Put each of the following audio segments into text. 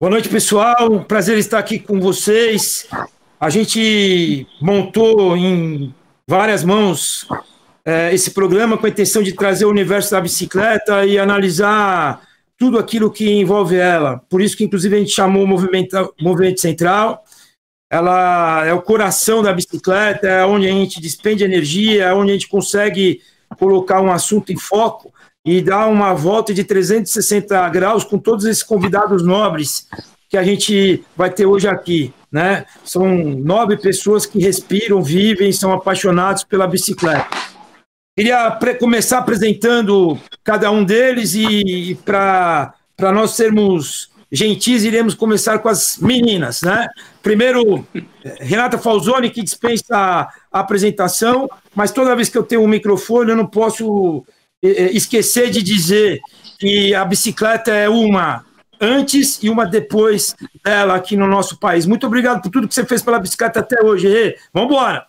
Boa noite, pessoal. Prazer estar aqui com vocês. A gente montou em várias mãos é, esse programa com a intenção de trazer o universo da bicicleta e analisar tudo aquilo que envolve ela. Por isso que, inclusive, a gente chamou o movimento, movimento central. Ela é o coração da bicicleta, é onde a gente despende energia, é onde a gente consegue colocar um assunto em foco e dar uma volta de 360 graus com todos esses convidados nobres que a gente vai ter hoje aqui. Né? São nove pessoas que respiram, vivem, são apaixonados pela bicicleta. Queria começar apresentando cada um deles e, e para nós sermos gentis, iremos começar com as meninas, né? Primeiro, Renata Falzoni, que dispensa a, apresentação, mas toda vez que eu tenho um microfone, eu não posso esquecer de dizer que a bicicleta é uma antes e uma depois dela aqui no nosso país. Muito obrigado por tudo que você fez pela bicicleta até hoje. Vamos embora!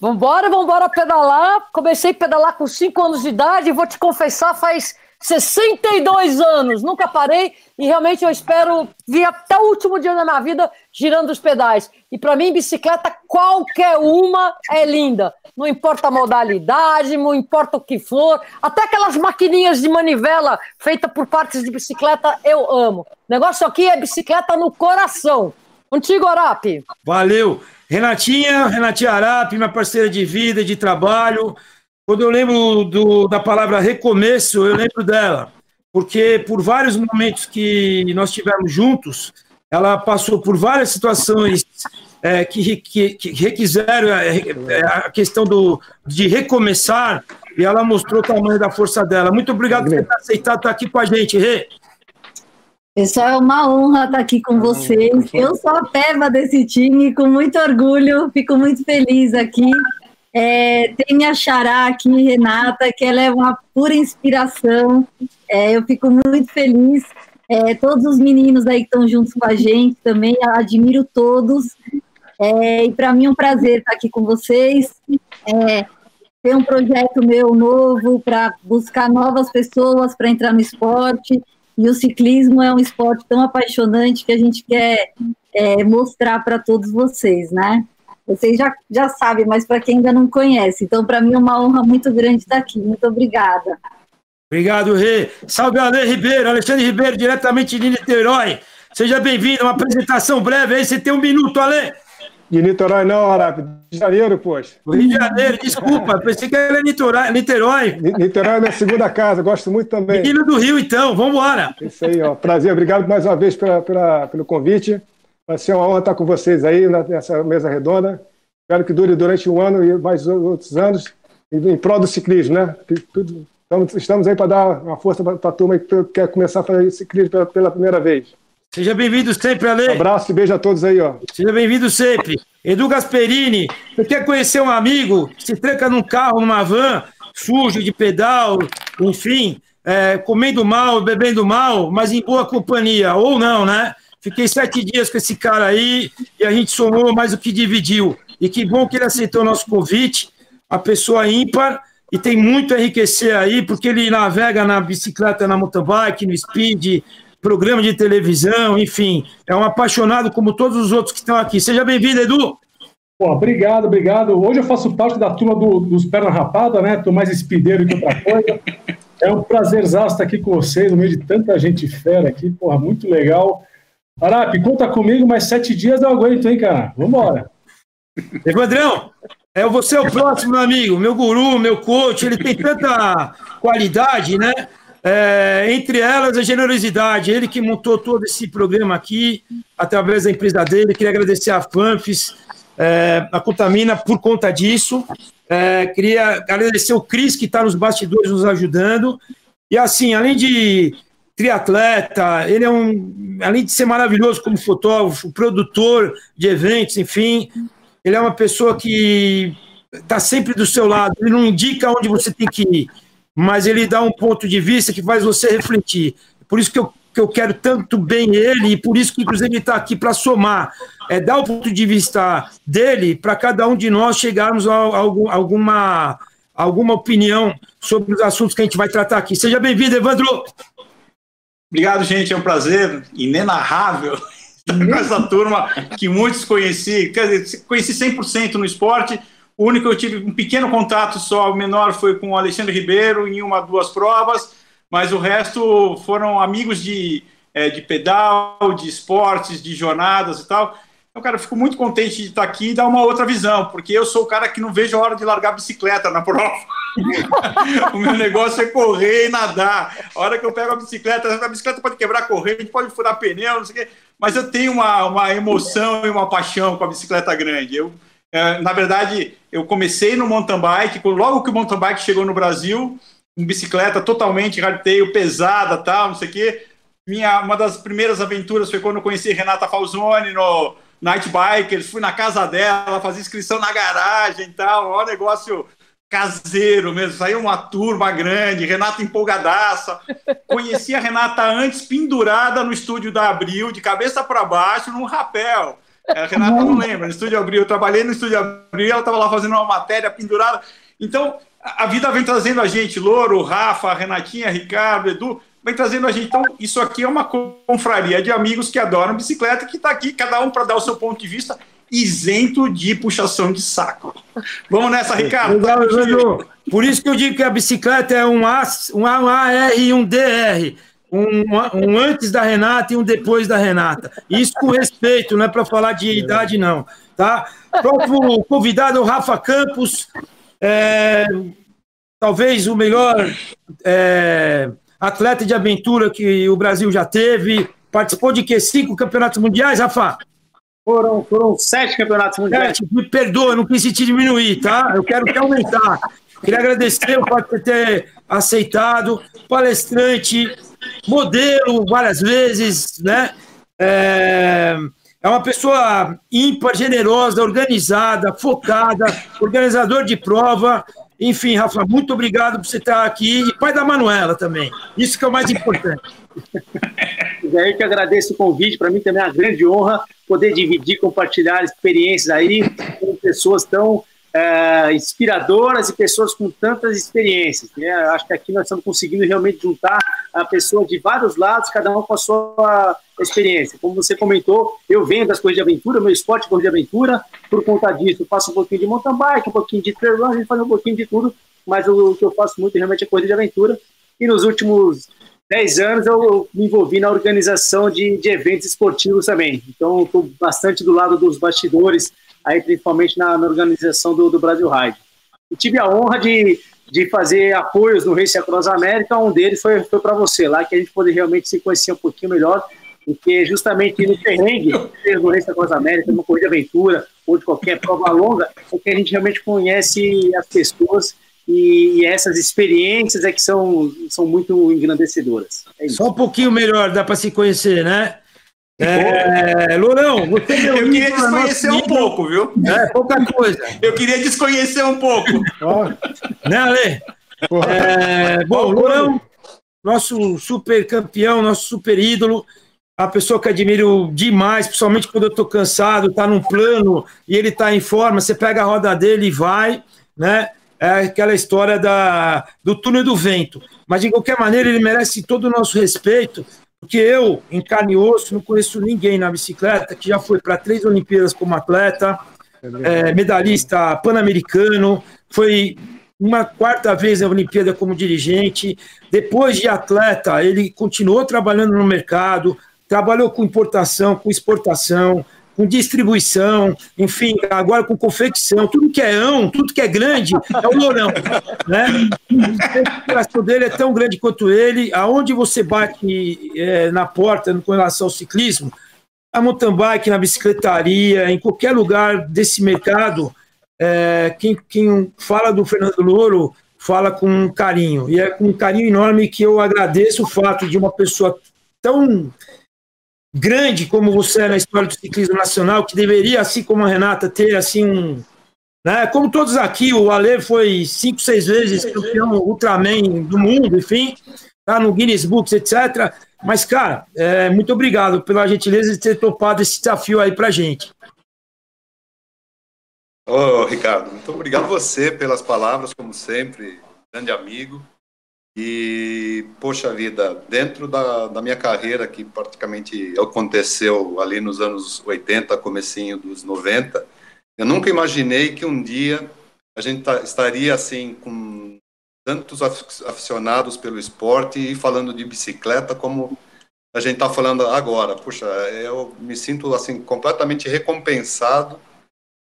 Vambora, vambora pedalar. Comecei a pedalar com 5 anos de idade e vou te confessar, faz 62 anos. Nunca parei e realmente eu espero vir até o último dia da minha vida girando os pedais. E para mim, bicicleta, qualquer uma é linda. Não importa a modalidade, não importa o que for. Até aquelas maquininhas de manivela feita por partes de bicicleta, eu amo. O negócio aqui é bicicleta no coração. Contigo, Arapi. Valeu. Renatinha, Renatinha Arapi, minha parceira de vida, de trabalho. Quando eu lembro do, da palavra recomeço, eu lembro dela, porque por vários momentos que nós tivemos juntos, ela passou por várias situações é, que, que, que, requiseram é, é, a questão do, de recomeçar, e ela mostrou o tamanho da força dela. Muito obrigado por ter aceitado estar aqui com a gente, Rê. Pessoal, é uma honra estar aqui com vocês. Eu sou a peva desse time, com muito orgulho, fico muito feliz aqui. É, tem minha xará aqui, Renata, que ela é uma pura inspiração. É, eu fico muito feliz. É, todos os meninos aí que estão juntos com a gente também, admiro todos. É, e para mim é um prazer estar aqui com vocês. É, tem um projeto meu novo para buscar novas pessoas para entrar no esporte. E o ciclismo é um esporte tão apaixonante que a gente quer é, mostrar para todos vocês, né? Vocês já, já sabem, mas para quem ainda não conhece. Então, para mim é uma honra muito grande estar aqui. Muito obrigada. Obrigado, Rê. Salve, Ale Ribeiro, Alexandre Ribeiro, diretamente de Niterói. Seja bem-vindo, uma apresentação breve aí. Você tem um minuto, Ale. De Niterói não, Arape. De Janeiro, poxa. Rio de Janeiro, desculpa. Pensei que era Niterói. Niterói. Niterói é minha segunda casa, gosto muito também. Menino do Rio, então. Vamos embora. Isso aí, ó. Prazer. Obrigado mais uma vez pela, pela, pelo convite. Vai ser uma honra estar com vocês aí nessa mesa redonda. Espero que dure durante um ano e mais outros anos em prol do ciclismo, né? Estamos, estamos aí para dar uma força para a turma que quer começar a fazer ciclismo pela, pela primeira vez. Seja bem-vindo sempre, Ale. Um abraço e beijo a todos aí, ó. Seja bem-vindo sempre. Edu Gasperini, você quer conhecer um amigo que se tranca num carro, numa van, sujo de pedal, enfim, é, comendo mal, bebendo mal, mas em boa companhia, ou não, né? Fiquei sete dias com esse cara aí e a gente somou mais do que dividiu. E que bom que ele aceitou o nosso convite, a pessoa ímpar, e tem muito a enriquecer aí, porque ele navega na bicicleta, na mountain bike, no speed, programa de televisão, enfim, é um apaixonado como todos os outros que estão aqui. Seja bem-vindo, Edu. Pô, obrigado, obrigado. Hoje eu faço parte da turma do, dos Perna Rapada, né? Estou mais espideiro que outra coisa. É um prazer estar aqui com vocês, no meio de tanta gente fera aqui, porra, muito legal. Arapi, conta comigo, mais sete dias eu aguento, hein, cara? Vambora. Evandrão, é você é o próximo, meu amigo, meu guru, meu coach, ele tem tanta qualidade, né? É, entre elas, a generosidade. Ele que montou todo esse programa aqui, através da empresa dele. Queria agradecer a Fanfis, é, a Contamina, por conta disso. É, queria agradecer o Cris, que está nos bastidores nos ajudando. E assim, além de triatleta, ele é um, além de ser maravilhoso como fotógrafo, produtor de eventos, enfim, ele é uma pessoa que está sempre do seu lado, ele não indica onde você tem que ir mas ele dá um ponto de vista que faz você refletir. Por isso que eu, que eu quero tanto bem ele, e por isso que, inclusive, ele está aqui para somar, é dar o ponto de vista dele para cada um de nós chegarmos a, a, alguma, alguma opinião sobre os assuntos que a gente vai tratar aqui. Seja bem-vindo, Evandro! Obrigado, gente. É um prazer inenarrável estar com essa turma que muitos conheci. Quer dizer, conheci 100% no esporte. O único que eu tive um pequeno contato só, o menor, foi com o Alexandre Ribeiro em uma, duas provas, mas o resto foram amigos de, é, de pedal, de esportes, de jornadas e tal. Então, cara, fico muito contente de estar aqui e dar uma outra visão, porque eu sou o cara que não vejo a hora de largar a bicicleta na prova. o meu negócio é correr e nadar. A hora que eu pego a bicicleta, a bicicleta pode quebrar corrente, pode furar pneu, não sei o quê, mas eu tenho uma, uma emoção e uma paixão com a bicicleta grande. Eu, na verdade, eu comecei no mountain bike, logo que o mountain bike chegou no Brasil, com bicicleta totalmente hardtail, pesada, tal, não sei o quê. Minha, uma das primeiras aventuras foi quando eu conheci Renata Falzoni no Night Bikers, fui na casa dela, fazia inscrição na garagem e tal, ó, negócio caseiro mesmo, saiu uma turma grande, Renata empolgadaça. Conheci a Renata antes pendurada no estúdio da Abril, de cabeça para baixo, num rapel. A Renata não lembra, no estúdio Abril, eu trabalhei no estúdio Abril, ela estava lá fazendo uma matéria pendurada. Então, a vida vem trazendo a gente, Louro, Rafa, Renatinha, Ricardo, Edu, vem trazendo a gente. Então, isso aqui é uma confraria de amigos que adoram bicicleta, que está aqui, cada um para dar o seu ponto de vista isento de puxação de saco. Vamos nessa, Ricardo. Legal, Por isso que eu digo que a bicicleta é um, A, um AR e um DR. Um, um, antes da Renata e um depois da Renata. Isso com respeito, não é para falar de idade, não. Tá? Próximo convidado o Rafa Campos, é, talvez o melhor é, atleta de aventura que o Brasil já teve. Participou de que? Cinco campeonatos mundiais, Rafa? Foram, foram sete campeonatos mundiais. Sete, me perdoa, não quis te diminuir, tá? Eu quero que aumentar. Queria agradecer de ter aceitado. Palestrante, modelo várias vezes, né? É, é uma pessoa ímpar, generosa, organizada, focada, organizador de prova. Enfim, Rafa, muito obrigado por você estar aqui. E pai da Manuela também. Isso que é o mais importante. É que agradeço o convite. Para mim também é uma grande honra poder dividir, compartilhar experiências aí com pessoas tão é, inspiradoras e pessoas com tantas experiências. Né? Acho que aqui nós estamos conseguindo realmente juntar a pessoa de vários lados, cada um com a sua experiência. Como você comentou, eu venho das coisas de aventura, meu esporte é corrida de aventura, por conta disso, faço um pouquinho de mountain bike, um pouquinho de trail run, a gente faz um pouquinho de tudo, mas o que eu faço muito realmente é corrida de aventura. E nos últimos 10 anos eu me envolvi na organização de, de eventos esportivos também. Então, estou bastante do lado dos bastidores, aí principalmente na, na organização do, do Brasil Ride. E tive a honra de, de fazer apoios no Race Across América, um deles foi, foi para você, lá que a gente poder realmente se conhecer um pouquinho melhor, porque justamente no perrengue, no Race Across América, no Corrida Aventura, ou de qualquer prova longa, é que a gente realmente conhece as pessoas e, e, essas experiências é que são, são muito engrandecedoras. É Só um pouquinho melhor dá para se conhecer, né? É, Lourão, você Eu queria desconhecer um pouco, viu? É, pouca coisa. Eu queria desconhecer um pouco. né, Ale? É, bom, Lourão, nosso super campeão, nosso super ídolo, a pessoa que admiro demais, principalmente quando eu estou cansado, está num plano e ele está em forma, você pega a roda dele e vai, né? é aquela história da, do túnel do vento. Mas, de qualquer maneira, ele merece todo o nosso respeito, porque eu, em carne e osso, não conheço ninguém na bicicleta que já foi para três Olimpíadas como atleta, é, medalhista pan-americano, foi uma quarta vez na Olimpíada como dirigente. Depois de atleta, ele continuou trabalhando no mercado, trabalhou com importação, com exportação, com distribuição, enfim, agora com confecção, tudo que é ão, tudo que é grande é o Lourão, né? O coração dele é tão grande quanto ele, aonde você bate é, na porta com relação ao ciclismo, a mountain bike, na bicicletaria, em qualquer lugar desse mercado, é, quem, quem fala do Fernando Louro fala com carinho, e é com um carinho enorme que eu agradeço o fato de uma pessoa tão grande como você é na história do ciclismo nacional, que deveria, assim como a Renata, ter assim um. Né, como todos aqui, o Ale foi cinco, seis vezes campeão Ultraman do mundo, enfim, tá no Guinness Books, etc. Mas, cara, é, muito obrigado pela gentileza de ter topado esse desafio aí pra gente. Ô, Ricardo, muito obrigado você pelas palavras, como sempre, grande amigo. E, poxa vida, dentro da, da minha carreira, que praticamente aconteceu ali nos anos 80, comecinho dos 90, eu nunca imaginei que um dia a gente estaria assim com tantos aficionados pelo esporte e falando de bicicleta como a gente está falando agora. Puxa, eu me sinto assim completamente recompensado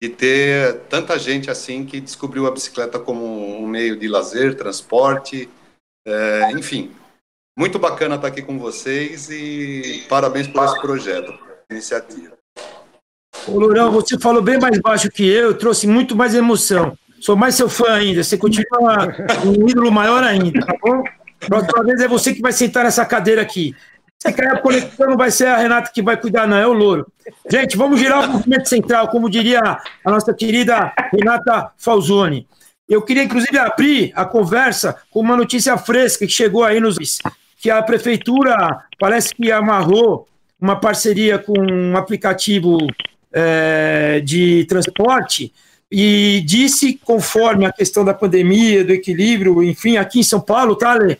de ter tanta gente assim que descobriu a bicicleta como um meio de lazer, transporte, é, enfim. Muito bacana estar aqui com vocês e parabéns por esse projeto, iniciativa. Ô, Lourão, você falou bem mais baixo que eu, trouxe muito mais emoção. Sou mais seu fã ainda, você continua um ídolo maior ainda, tá bom? Próxima vez é você que vai sentar nessa cadeira aqui. Se cair a conexão, não vai ser a Renata que vai cuidar, não, é o Louro. Gente, vamos girar o movimento central, como diria a nossa querida Renata Falzoni. Eu queria, inclusive, abrir a conversa com uma notícia fresca que chegou aí nos. que a prefeitura parece que amarrou uma parceria com um aplicativo é, de transporte e disse, conforme a questão da pandemia, do equilíbrio, enfim, aqui em São Paulo, tá, Lê?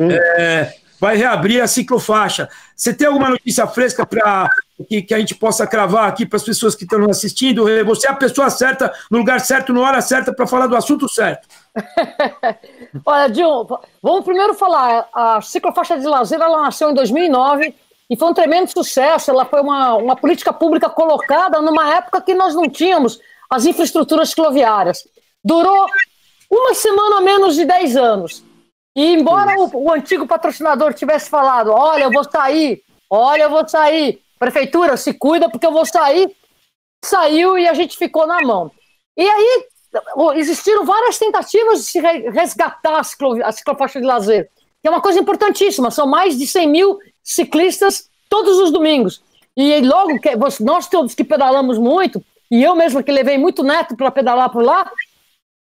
É, vai reabrir a ciclofaixa. Você tem alguma notícia fresca para que, que, a gente possa cravar aqui para as pessoas que estão assistindo? Você é a pessoa certa, no lugar certo, na hora certa, para falar do assunto certo. Olha, Dilma, vamos primeiro falar. A ciclofaixa de lazer ela nasceu em 2009 e foi um tremendo sucesso. Ela foi uma, uma política pública colocada numa época que nós não tínhamos as infraestruturas cicloviárias. Durou uma semana menos de 10 anos. E embora o, o, antigo patrocinador tivesse falado: olha, eu vou sair, olha, eu vou sair, prefeitura, se cuida porque eu vou sair, saiu e a gente ficou na mão. E aí existiram várias tentativas de se resgatar a, ciclo, a ciclofaixa de lazer, que é uma coisa importantíssima. São mais de 100 mil ciclistas todos os domingos. E logo que nós todos que pedalamos muito, e eu mesmo que levei muito neto para pedalar por lá,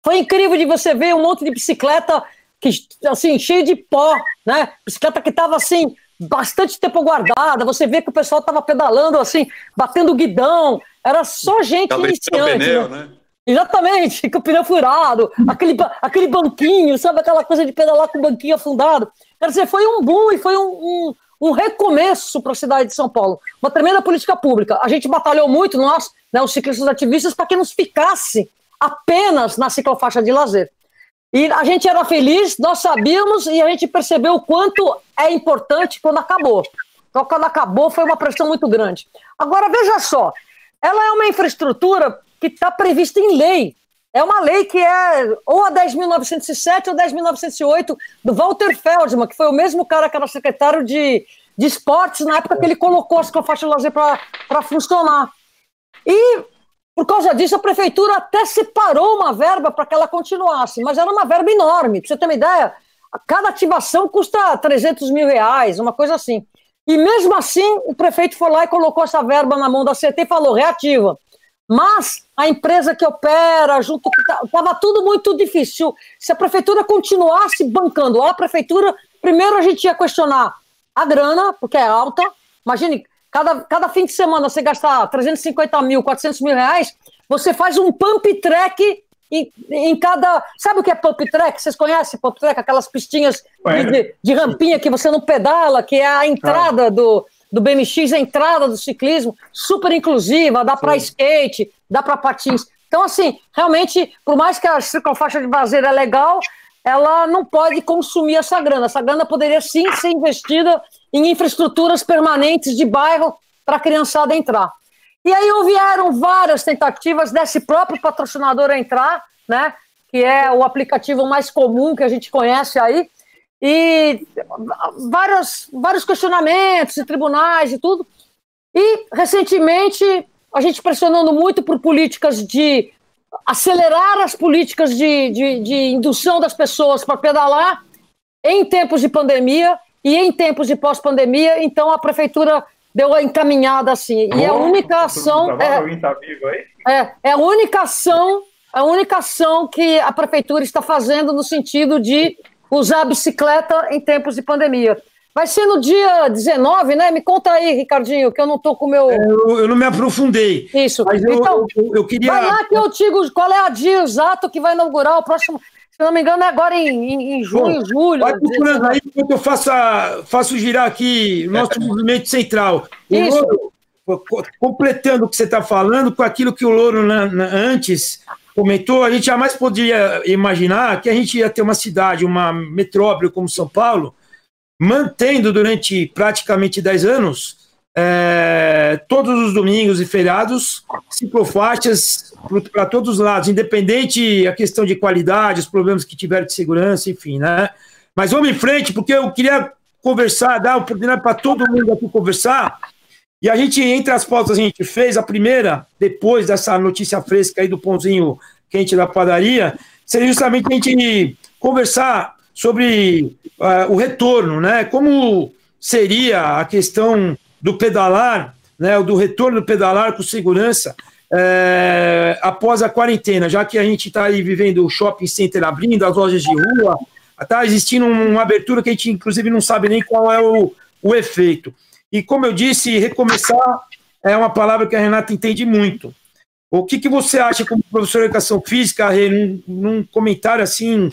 foi incrível de você ver um monte de bicicleta que, assim, cheio de pó, né? Bicicleta que estava assim, bastante tempo guardada. Você vê que o pessoal estava pedalando assim, batendo guidão. Era só gente Tava iniciante. Pneu, né? né? Exatamente, com o pneu furado, aquele, aquele banquinho, sabe aquela coisa de pedalar com o banquinho afundado. Quer dizer, foi um boom e foi um, um, um recomeço para a cidade de São Paulo. Uma tremenda política pública. A gente batalhou muito, nós, né, os ciclistas ativistas, para que não ficasse apenas na ciclofaixa de lazer. E a gente era feliz, nós sabíamos e a gente percebeu o quanto é importante quando acabou. Então, quando acabou, foi uma pressão muito grande. Agora, veja só, ela é uma infraestrutura que está prevista em lei. É uma lei que é ou a 10.907 ou 10.908 do Walter Feldman, que foi o mesmo cara que era secretário de, de esportes na época que ele colocou a ciclofaixa de lazer para funcionar. E por causa disso, a prefeitura até separou uma verba para que ela continuasse, mas era uma verba enorme. Para você ter uma ideia, cada ativação custa 300 mil reais, uma coisa assim. E mesmo assim, o prefeito foi lá e colocou essa verba na mão da CT e falou: reativa. Mas a empresa que opera, junto estava tudo muito difícil. Se a prefeitura continuasse bancando a prefeitura, primeiro a gente ia questionar a grana, porque é alta. Imagine, cada, cada fim de semana você gastar 350 mil, 400 mil reais, você faz um pump track em, em, cada. Sabe o que é pump track? Vocês conhecem pump track? Aquelas pistinhas de, de, de, rampinha que você não pedala, que é a entrada do, do BMX, a entrada do ciclismo, super inclusiva, dá para skate, dá para patins. Então, assim, realmente, por mais que a ciclofaixa de baseira é legal, ela não pode consumir essa grana. Essa grana poderia sim ser investida em infraestruturas permanentes de bairro para a criançada entrar. E aí houveram várias tentativas desse próprio patrocinador entrar, né? Que é o aplicativo mais comum que a gente conhece aí, e vários, vários questionamentos em tribunais e tudo. E, recentemente, a gente pressionando muito por políticas de acelerar as políticas de, de, de indução das pessoas para pedalar em tempos de pandemia e em tempos de pós-pandemia, então a prefeitura deu a encaminhada assim. E oh, a única ação. É, tá é, é a única ação, a única ação que a prefeitura está fazendo no sentido de usar a bicicleta em tempos de pandemia. Vai ser no dia 19, né? Me conta aí, Ricardinho, que eu não estou com o meu. É, eu, eu, não me aprofundei. Isso. Mas então, eu, eu, eu, queria. Vai lá que eu digo qual é a dia exato que vai inaugurar o próximo. Se não me engano, é agora em, em, em junho, Bom, julho. Vai procurando aí, enquanto eu faço, a, faço girar aqui o nosso movimento central. O Isso. Louro, completando o que você está falando, com aquilo que o Louro na, na, antes comentou, a gente jamais poderia imaginar que a gente ia ter uma cidade, uma metrópole como São Paulo, mantendo durante praticamente 10 anos é, todos os domingos e feriados, ciclofaixas para todos os lados, independente a questão de qualidade, os problemas que tiveram de segurança, enfim, né? Mas vamos em frente, porque eu queria conversar, dar oportunidade para todo mundo aqui conversar. E a gente, entre as pautas, a gente fez a primeira, depois dessa notícia fresca aí do pãozinho quente da padaria, seria justamente a gente conversar sobre uh, o retorno, né? Como seria a questão do pedalar, né, do retorno do pedalar com segurança é, após a quarentena, já que a gente está aí vivendo o shopping center abrindo, as lojas de rua, está existindo uma abertura que a gente, inclusive, não sabe nem qual é o, o efeito. E, como eu disse, recomeçar é uma palavra que a Renata entende muito. O que, que você acha, como professor de educação física, num, num comentário assim,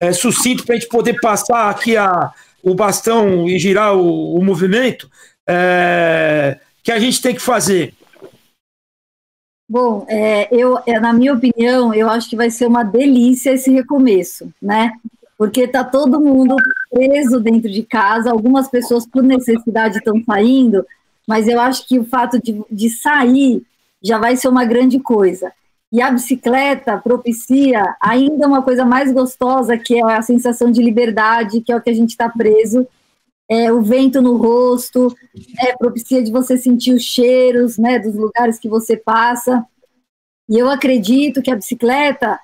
é, sucinto, para a gente poder passar aqui a, o bastão e girar o, o movimento? é, que a gente tem que fazer? Bom, é, eu, é, na minha opinião, eu acho que vai ser uma delícia esse recomeço, né? Porque tá todo mundo preso dentro de casa, algumas pessoas por necessidade estão saindo, mas eu acho que o fato de, de sair já vai ser uma grande coisa. E a bicicleta propicia ainda uma coisa mais gostosa, que é a sensação de liberdade, que é o que a gente está preso é, o vento no rosto, é, propicia de você sentir os cheiros né, dos lugares que você passa. E eu acredito que a bicicleta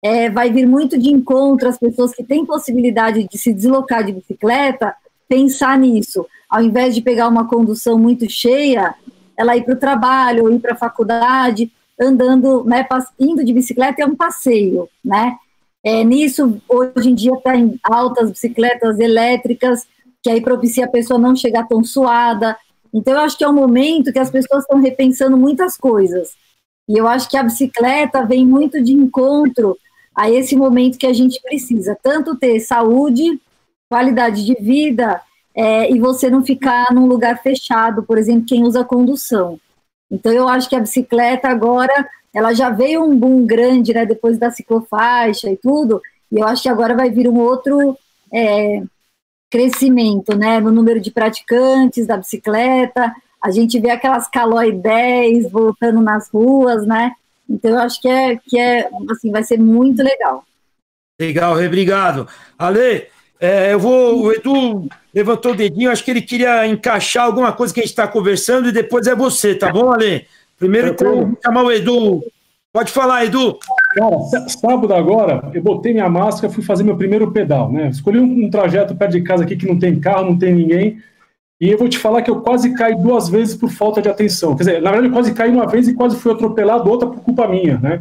é, vai vir muito de encontro às pessoas que têm possibilidade de se deslocar de bicicleta, pensar nisso. Ao invés de pegar uma condução muito cheia, ela ir para o trabalho ou ir para a faculdade, andando, né, indo de bicicleta é um passeio, né? É, nisso, hoje em dia, tem tá altas bicicletas elétricas, que aí propicia a pessoa não chegar tão suada. Então, eu acho que é um momento que as pessoas estão repensando muitas coisas. E eu acho que a bicicleta vem muito de encontro a esse momento que a gente precisa, tanto ter saúde, qualidade de vida, é, e você não ficar num lugar fechado, por exemplo, quem usa condução. Então, eu acho que a bicicleta agora, ela já veio um boom grande, né, depois da ciclofaixa e tudo, e eu acho que agora vai vir um outro é, crescimento né, no número de praticantes da bicicleta, a gente vê aquelas Caloi 10 voltando nas ruas, né? Então eu acho que é, que é assim, vai ser muito legal. Legal, obrigado. Ale, é, eu vou. O Edu levantou o dedinho, acho que ele queria encaixar alguma coisa que a gente está conversando e depois é você, tá bom, Ale? Primeiro, então, vou chamar o Edu Pode falar, Edu. Cara, sábado agora, eu botei minha máscara, fui fazer meu primeiro pedal, né? Escolhi um, um, trajeto perto de casa aqui que não tem carro, não tem ninguém. E eu vou te falar que eu quase caí duas vezes por falta de atenção. Quer dizer, na verdade, eu quase caí uma vez e quase fui atropelado, outra por culpa minha, né?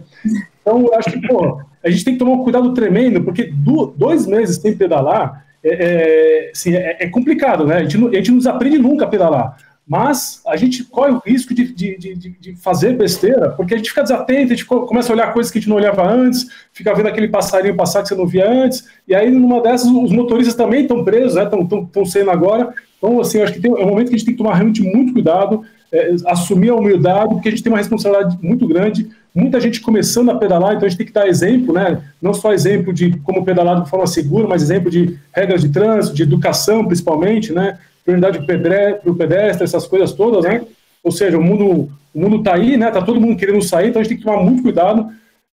Então, eu acho que, pô, a gente tem que tomar um cuidado tremendo, porque do, dois meses sem pedalar é, é, assim, é, é complicado, né? A gente, não, a gente não aprende nunca a pedalar mas a gente corre o risco de, de, de, de, fazer besteira, porque a gente fica desatento, a gente começa a olhar coisas que a gente não olhava antes, fica vendo aquele passarinho passar que você não via antes, e aí numa dessas os motoristas também estão presos, estão né, sendo agora. Então, assim, acho que tem, é um momento que a gente tem que tomar realmente muito cuidado, é, assumir a humildade, porque a gente tem uma responsabilidade muito grande. Muita gente começando a pedalar, então a gente tem que dar exemplo, né? Não só exemplo de como pedalar de forma segura, mas exemplo de regras de trânsito, de educação, principalmente, né? prioridade para o pedestre, essas coisas todas, né? Ou seja, o mundo o mundo está aí, né? Tá todo mundo querendo sair, então a gente tem que tomar muito cuidado.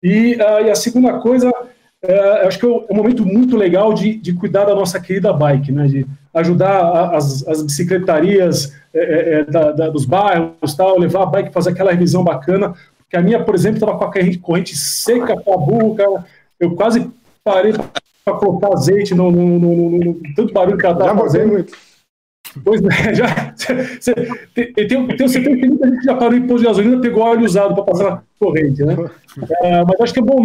E, uh, e a segunda coisa, uh, acho que é um momento muito legal de, de cuidar da nossa querida bike, né? De ajudar as, as bicicletarias é, é, da, da, dos bairros, tal, levar a bike, fazer aquela revisão bacana. Porque a minha, por exemplo, estava com a corrente, seca para burro, cara. Eu quase parei para colocar azeite no, no, no, no, no tanto barulho que ela estava fazendo. Muito. Pois é, já. Cê, tem, tem, tem, você tem que muita gente já parou em posto de gasolina pegou óleo usado para passar na corrente, né? É, mas acho que é bom,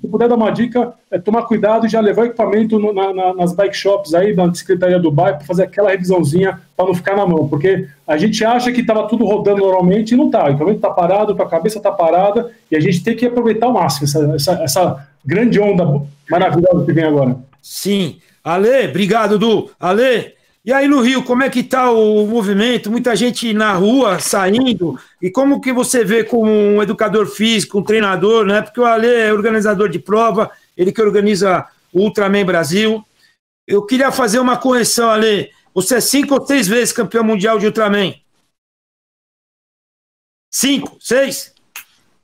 se puder dar uma dica, é tomar cuidado e já levar equipamento no, na, na, nas bike shops aí, na Secretaria do Bairro, para fazer aquela revisãozinha para não ficar na mão, porque a gente acha que estava tudo rodando normalmente e não está. O equipamento está parado, a cabeça está parada e a gente tem que aproveitar ao máximo essa, essa, essa grande onda maravilhosa que vem agora. Sim. Ale, obrigado, Du. Ale, e aí no Rio, como é que está o movimento? Muita gente na rua saindo. E como que você vê como um educador físico, um treinador, né? Porque o Ale é organizador de prova, ele que organiza o Ultraman Brasil. Eu queria fazer uma correção, Ale. Você é cinco ou seis vezes campeão mundial de Ultraman? Cinco? Seis?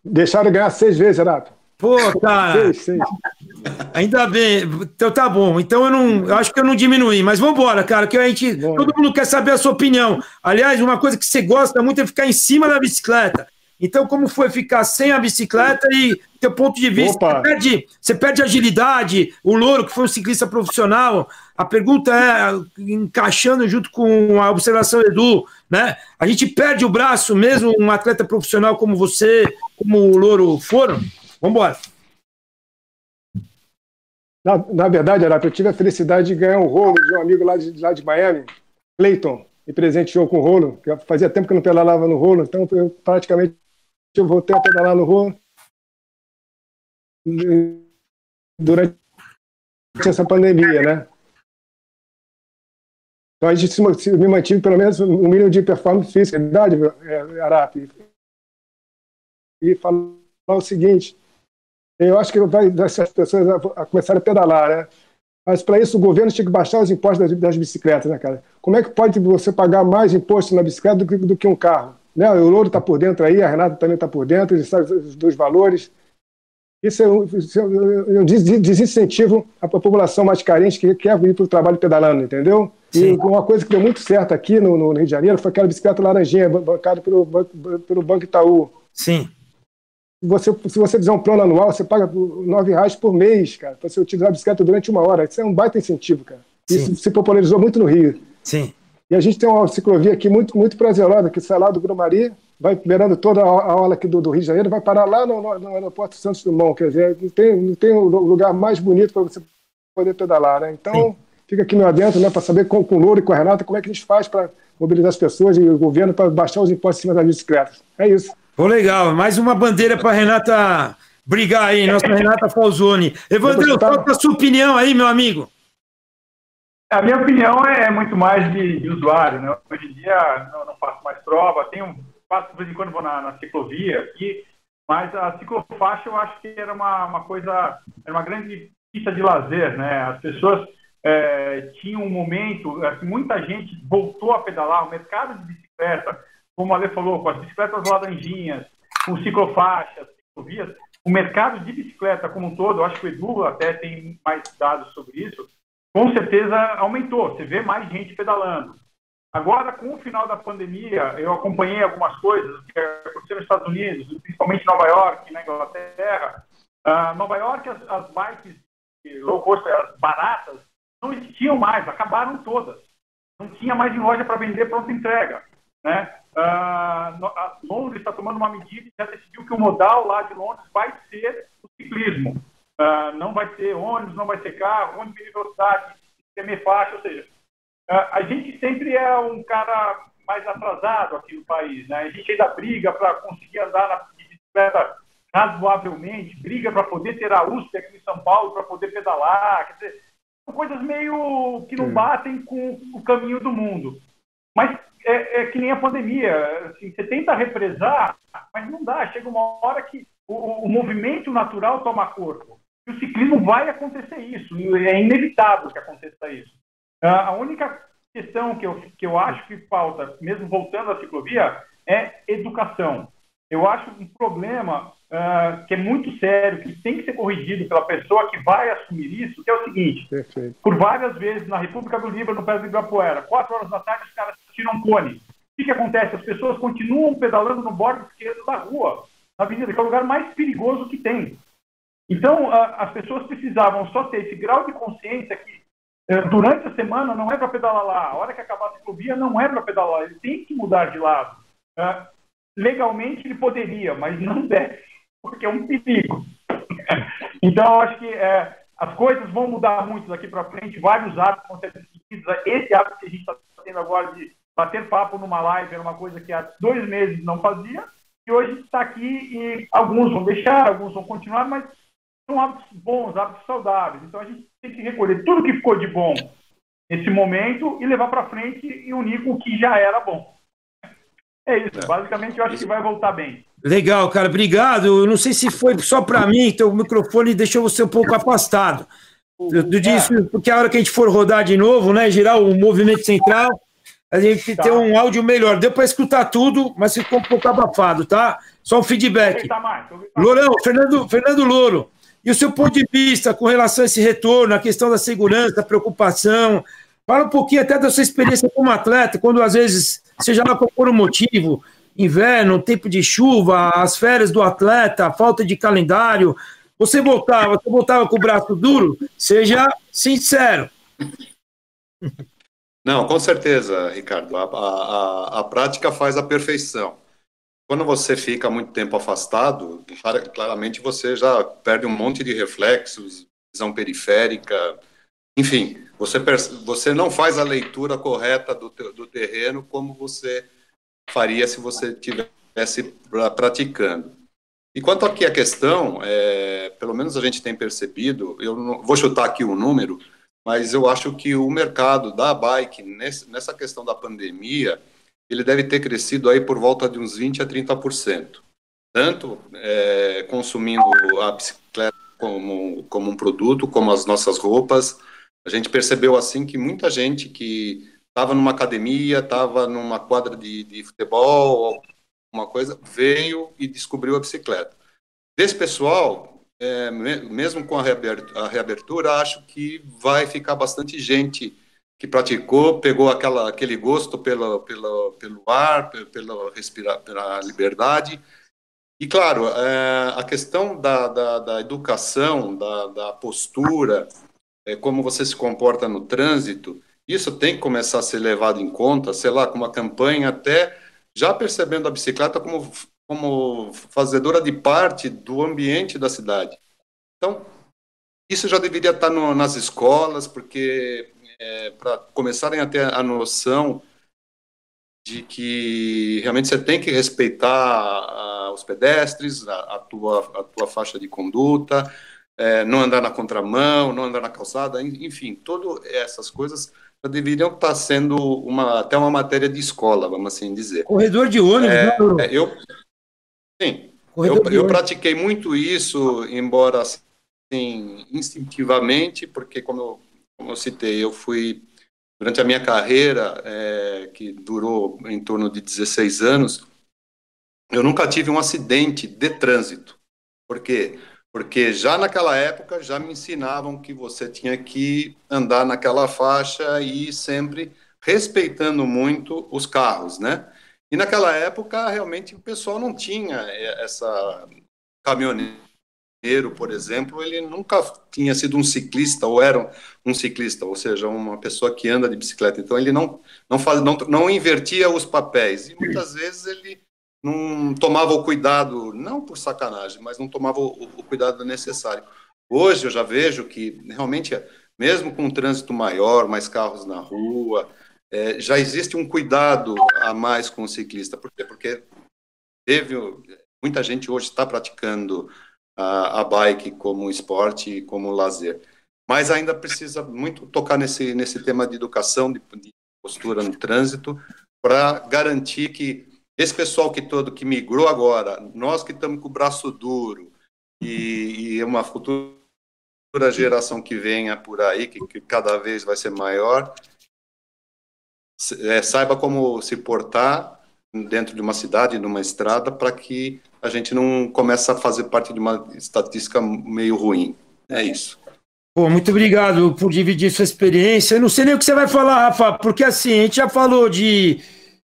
Deixaram ganhar seis vezes, Renato. Pô, cara. Seis, seis. Ainda bem, então tá bom. Então eu não, eu acho que eu não diminui, mas vamos embora, cara, que a gente, bom. todo mundo quer saber a sua opinião. Aliás, uma coisa que você gosta muito é ficar em cima da bicicleta. Então, como foi ficar sem a bicicleta e teu ponto de vista? Você perde, você perde agilidade. O Louro, que foi um ciclista profissional, a pergunta é, encaixando junto com a observação Edu, né? A gente perde o braço mesmo, um atleta profissional como você, como o Louro foram? Vamos embora. Na, na verdade, Arape, eu tive a felicidade de ganhar um rolo de um amigo lá de, lá de Miami, Clayton, me presenteou com o rolo, fazia tempo que eu não pedalava no rolo, então eu praticamente eu voltei a pedalar no rolo durante essa pandemia, né? Então a gente se, me mantive pelo menos um mínimo de performance física, verdade, é, Arape? E falar o seguinte, eu acho que vai as pessoas a, começar a pedalar, né? Mas para isso o governo tinha que baixar os impostos das, das, bicicletas, né, cara? Como é que pode você pagar mais imposto na bicicleta do que, do que um carro? Né? O Louro está por dentro aí, a Renata também está por dentro, ele sabe dos valores. Isso é um, isso é um desincentivo à população mais carente que quer vir para o trabalho pedalando, entendeu? Sim. E uma coisa que deu muito certo aqui no, no Rio de Janeiro foi aquela bicicleta laranjinha bancada pelo, pelo Banco Itaú. Sim você, se você fizer um plano anual, você paga nove reais por mês, cara, para você utilizar a bicicleta durante uma hora. Isso é um baita incentivo, cara. Sim. Isso se popularizou muito no Rio. Sim. E a gente tem uma ciclovia aqui muito, muito prazerosa, que sai lá do Grumari, vai liberando toda a aula aqui do, do, Rio de Janeiro, vai parar lá no, no, no aeroporto Santos Dumont. Quer dizer, não tem, não tem um lugar mais bonito para você poder pedalar, né? Então, Sim. fica aqui meu adentro, né, para saber com, com o Louro e com a Renata como é que a gente faz para mobilizar as pessoas e o governo para baixar os impostos em cima das bicicletas. É isso. Pô, legal. Mais uma bandeira para Renata brigar aí, nossa Renata Falzoni. Evandro, qual é a sua opinião aí, meu amigo? A minha opinião é muito mais de, de usuário. Né? Hoje em dia não, não, faço mais prova, tenho, faço de vez em quando vou na, na ciclovia aqui, mas a ciclofaixa eu acho que era uma, uma coisa, era uma grande pista de lazer, né? As pessoas é, tinham um momento, assim, muita gente voltou a pedalar, o mercado de bicicleta como a Ale falou, com as bicicletas laranjinhas, com ciclofaixas, ciclovias, o mercado de bicicleta como um todo, eu acho que o Edu até tem mais dados sobre isso, com certeza aumentou. Você vê mais gente pedalando. Agora, com o final da pandemia, eu acompanhei algumas coisas que aconteceram nos Estados Unidos, principalmente Nova York, na Inglaterra. Uh, Nova York, as, as bikes low cost, as baratas, não existiam mais, acabaram todas. Não tinha mais em loja para vender pronta entrega. Né? Uh, Londres está tomando uma medida e já decidiu que o modal lá de Londres vai ser o ciclismo. Uh, não vai ser ônibus, não vai ser carro, ônibus de velocidade, semi-faixa, ou seja, uh, a gente sempre é um cara mais atrasado aqui no país. Né? A gente ainda briga para conseguir andar na bicicleta razoavelmente, briga para poder ter a USP aqui em São Paulo, para poder pedalar. Quer dizer, são coisas meio que não batem com o caminho do mundo. Mas é, é, que nem a pandemia. Assim, você tenta represar, mas não dá. Chega uma hora que o, o movimento natural toma corpo. E o ciclismo vai acontecer isso. É inevitável que aconteça isso. A única questão que eu, que eu acho que falta, mesmo voltando à ciclovia, é educação. Eu acho um problema uh, que é muito sério, que tem que ser corrigido pela pessoa que vai assumir isso, que é o seguinte: Perfeito. por várias vezes na República do Líbano, no pé do Ibirapuera, quatro horas da tarde, os caras tiram cone. O que, que acontece? As pessoas continuam pedalando no bordo esquerdo da rua, na avenida, que é o lugar mais perigoso que tem. Então, as pessoas precisavam só ter esse grau de consciência que é, durante a semana não é para pedalar lá. A hora que acabar a ciclovia não é para pedalar. Ele tem que mudar de lado. É, legalmente ele poderia, mas não deve, porque é um perigo. então, acho que é, as coisas vão mudar muito daqui para frente. Vários hábitos vão ser seguidos. Esse hábito que a gente está tendo agora de bater papo numa live era uma coisa que há dois meses não fazia. E hoje está aqui e alguns vão deixar, alguns vão continuar, mas são hábitos bons, hábitos saudáveis. Então a gente tem que recolher tudo que ficou de bom nesse momento e levar para frente e unir com o que já era bom. É isso, é. basicamente eu acho que vai voltar bem. Legal, cara, obrigado. Eu não sei se foi só para mim, então o microfone deixou você um pouco afastado. Eu, disse, é. porque a hora que a gente for rodar de novo, né, girar o movimento central, a gente tá. tem um áudio melhor. Deu para escutar tudo, mas ficou um pouco abafado, tá? Só um feedback. Lourão, Fernando, Fernando Louro, e o seu ponto de vista com relação a esse retorno, a questão da segurança, da preocupação? Fala um pouquinho até da sua experiência como atleta, quando às vezes, seja lá qual for o motivo, inverno, tempo de chuva, as férias do atleta, falta de calendário, você voltava, você voltava com o braço duro? Seja sincero. Não, com certeza, Ricardo. A, a, a prática faz a perfeição. Quando você fica muito tempo afastado, claramente você já perde um monte de reflexos, visão periférica, enfim, você, você não faz a leitura correta do, do terreno como você faria se você estivesse praticando. E quanto aqui a questão, é, pelo menos a gente tem percebido, eu não, vou chutar aqui um número, mas eu acho que o mercado da bike, nessa questão da pandemia, ele deve ter crescido aí por volta de uns 20% a 30%. Tanto é, consumindo a bicicleta como, como um produto, como as nossas roupas. A gente percebeu assim que muita gente que estava numa academia, estava numa quadra de, de futebol, uma coisa, veio e descobriu a bicicleta. Desse pessoal, é, mesmo com a reabertura, a reabertura, acho que vai ficar bastante gente que praticou, pegou aquela, aquele gosto pela, pela, pelo ar, pela, respirar, pela liberdade. E, claro, é, a questão da, da, da educação, da, da postura, é, como você se comporta no trânsito, isso tem que começar a ser levado em conta, sei lá, com uma campanha até já percebendo a bicicleta como, como fazedora de parte do ambiente da cidade. Então, isso já deveria estar no, nas escolas, porque é, para começarem a ter a noção de que realmente você tem que respeitar a, os pedestres, a, a, tua, a tua faixa de conduta, é, não andar na contramão, não andar na calçada, enfim, todas essas coisas deveriam estar sendo uma, até uma matéria de escola, vamos assim dizer. Corredor de ônibus, é, né, eu, sim, eu, eu pratiquei muito isso, embora assim, instintivamente, porque como eu como eu citei, eu fui, durante a minha carreira, é, que durou em torno de 16 anos, eu nunca tive um acidente de trânsito. Por quê? Porque já naquela época já me ensinavam que você tinha que andar naquela faixa e sempre respeitando muito os carros, né? E naquela época realmente o pessoal não tinha essa caminhonete por exemplo, ele nunca tinha sido um ciclista ou era um ciclista, ou seja, uma pessoa que anda de bicicleta. Então ele não não faz, não, não invertia os papéis e muitas vezes ele não tomava o cuidado, não por sacanagem, mas não tomava o, o cuidado necessário. Hoje eu já vejo que realmente, mesmo com um trânsito maior, mais carros na rua, é, já existe um cuidado a mais com o ciclista. Por quê? Porque teve muita gente hoje está praticando a, a bike como esporte e como lazer. Mas ainda precisa muito tocar nesse, nesse tema de educação, de, de postura no trânsito, para garantir que esse pessoal que todo que migrou agora, nós que estamos com o braço duro e, e uma futura geração que venha por aí, que, que cada vez vai ser maior, é, saiba como se portar dentro de uma cidade, numa estrada, para que a gente não comece a fazer parte de uma estatística meio ruim. É isso. Pô, muito obrigado por dividir sua experiência. Eu não sei nem o que você vai falar, Rafa, porque assim, a gente já falou de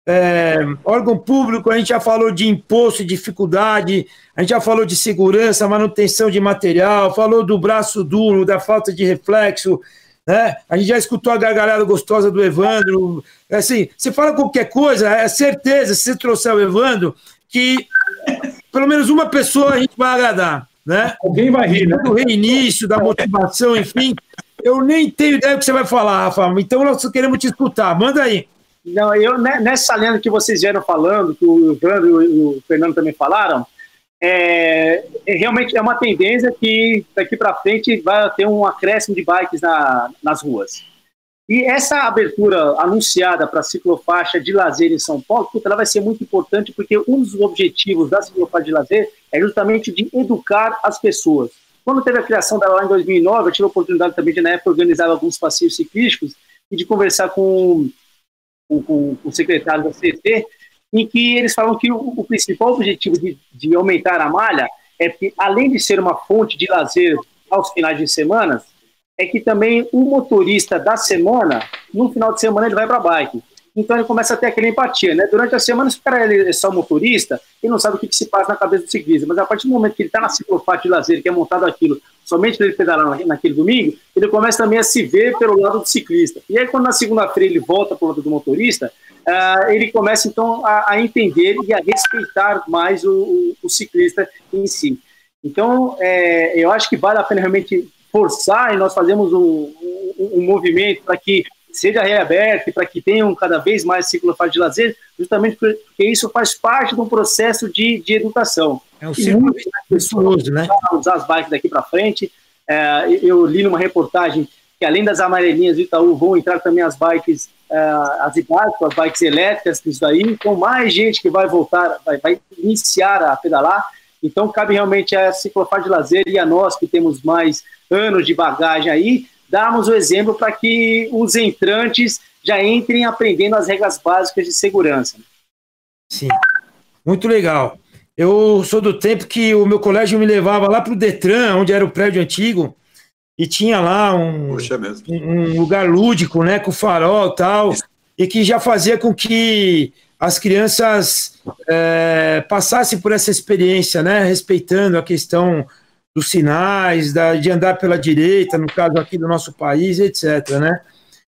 é, órgão público, a gente já falou de imposto dificuldade, a gente já falou de segurança, manutenção de material, falou do braço duro, da falta de reflexo, né? A gente já escutou a gargalhada gostosa do Evandro. Assim, você fala qualquer coisa, é certeza, se você trouxer o Evandro, que pelo menos uma pessoa a gente vai agradar, né? Alguém vai rir, né? Do reinício, da motivação, enfim. Eu nem tenho ideia do que você vai falar, Rafa. Então nós queremos te escutar. Manda aí. Não, eu nessa lenda que vocês vieram falando, que o Evandro e o Fernando também falaram, é, é, realmente é uma tendência que daqui para frente vai ter um acréscimo de bikes na, nas ruas. E essa abertura anunciada para a ciclofaixa de lazer em São Paulo, puta, ela vai ser muito importante porque um dos objetivos da ciclofaixa de lazer é justamente de educar as pessoas. Quando teve a criação dela lá em 2009, eu tive a oportunidade também de, na época, organizar alguns passeios ciclísticos e de conversar com, com, com o secretário da CT, em que eles falam que o, o principal objetivo de, de, aumentar a malha é que, além de ser uma fonte de lazer aos finais de semana, é que também o motorista da semana, no final de semana, ele vai para a bike. Então ele começa a ter aquela empatia, né? Durante a semana, se o cara é só motorista, ele não sabe o que, que se passa na cabeça do ciclista. Mas a partir do momento que ele está na ciclofaixa de lazer, que é montado aquilo, somente ele pedalar naquele domingo, ele começa também a se ver pelo lado do ciclista. E aí, quando na segunda-feira ele volta para o lado do motorista, uh, ele começa então a, a, entender e a respeitar mais o, o, o ciclista em si. Então, é, eu acho que vale a pena realmente forçar e nós fazemos um, um, um movimento para que seja reaberto, para que tenham cada vez mais ciclofaixa de lazer, justamente porque isso faz parte de um processo de, de educação. É um ciclo pessoas né? usar as bikes daqui para frente. É, eu li numa reportagem que além das amarelinhas do Itaú vão entrar também as bikes, uh, as bikes, as bikes elétricas, isso daí. Então, mais gente que vai voltar, vai, vai iniciar a pedalar. Então, cabe realmente a ciclofaixa de lazer e a nós que temos mais anos de bagagem aí, darmos o exemplo para que os entrantes já entrem aprendendo as regras básicas de segurança. Sim, muito legal. Eu sou do tempo que o meu colégio me levava lá para o Detran, onde era o prédio antigo, e tinha lá um, um lugar lúdico, né, com farol e tal, e que já fazia com que as crianças é, passassem por essa experiência, né, respeitando a questão dos sinais, da, de andar pela direita, no caso aqui do nosso país, etc. Né?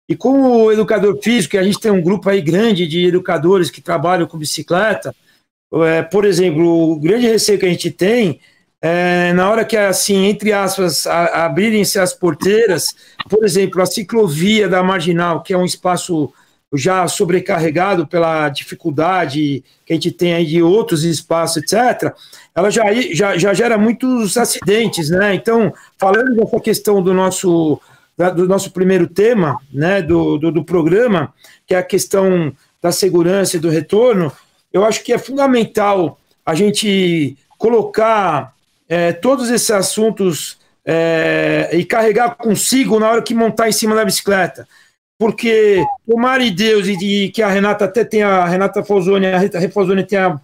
E como educador físico, a gente tem um grupo aí grande de educadores que trabalham com bicicleta, é, por exemplo, o grande receio que a gente tem é, na hora que, assim, entre aspas, abrirem-se as porteiras, por exemplo, a ciclovia da Marginal, que é um espaço já sobrecarregado pela dificuldade que a gente tem aí de outros espaços, etc., ela já, já, já gera muitos acidentes, né? Então, falando dessa questão do nosso, do nosso primeiro tema, né, do, do, do programa, que é a questão da segurança e do retorno, eu acho que é fundamental a gente colocar é, todos esses assuntos é, e carregar consigo na hora que montar em cima da bicicleta. Porque tomara de Deus e de, que a Renata até tenha, a Renata Fozoni, a Rita Fozoni tenha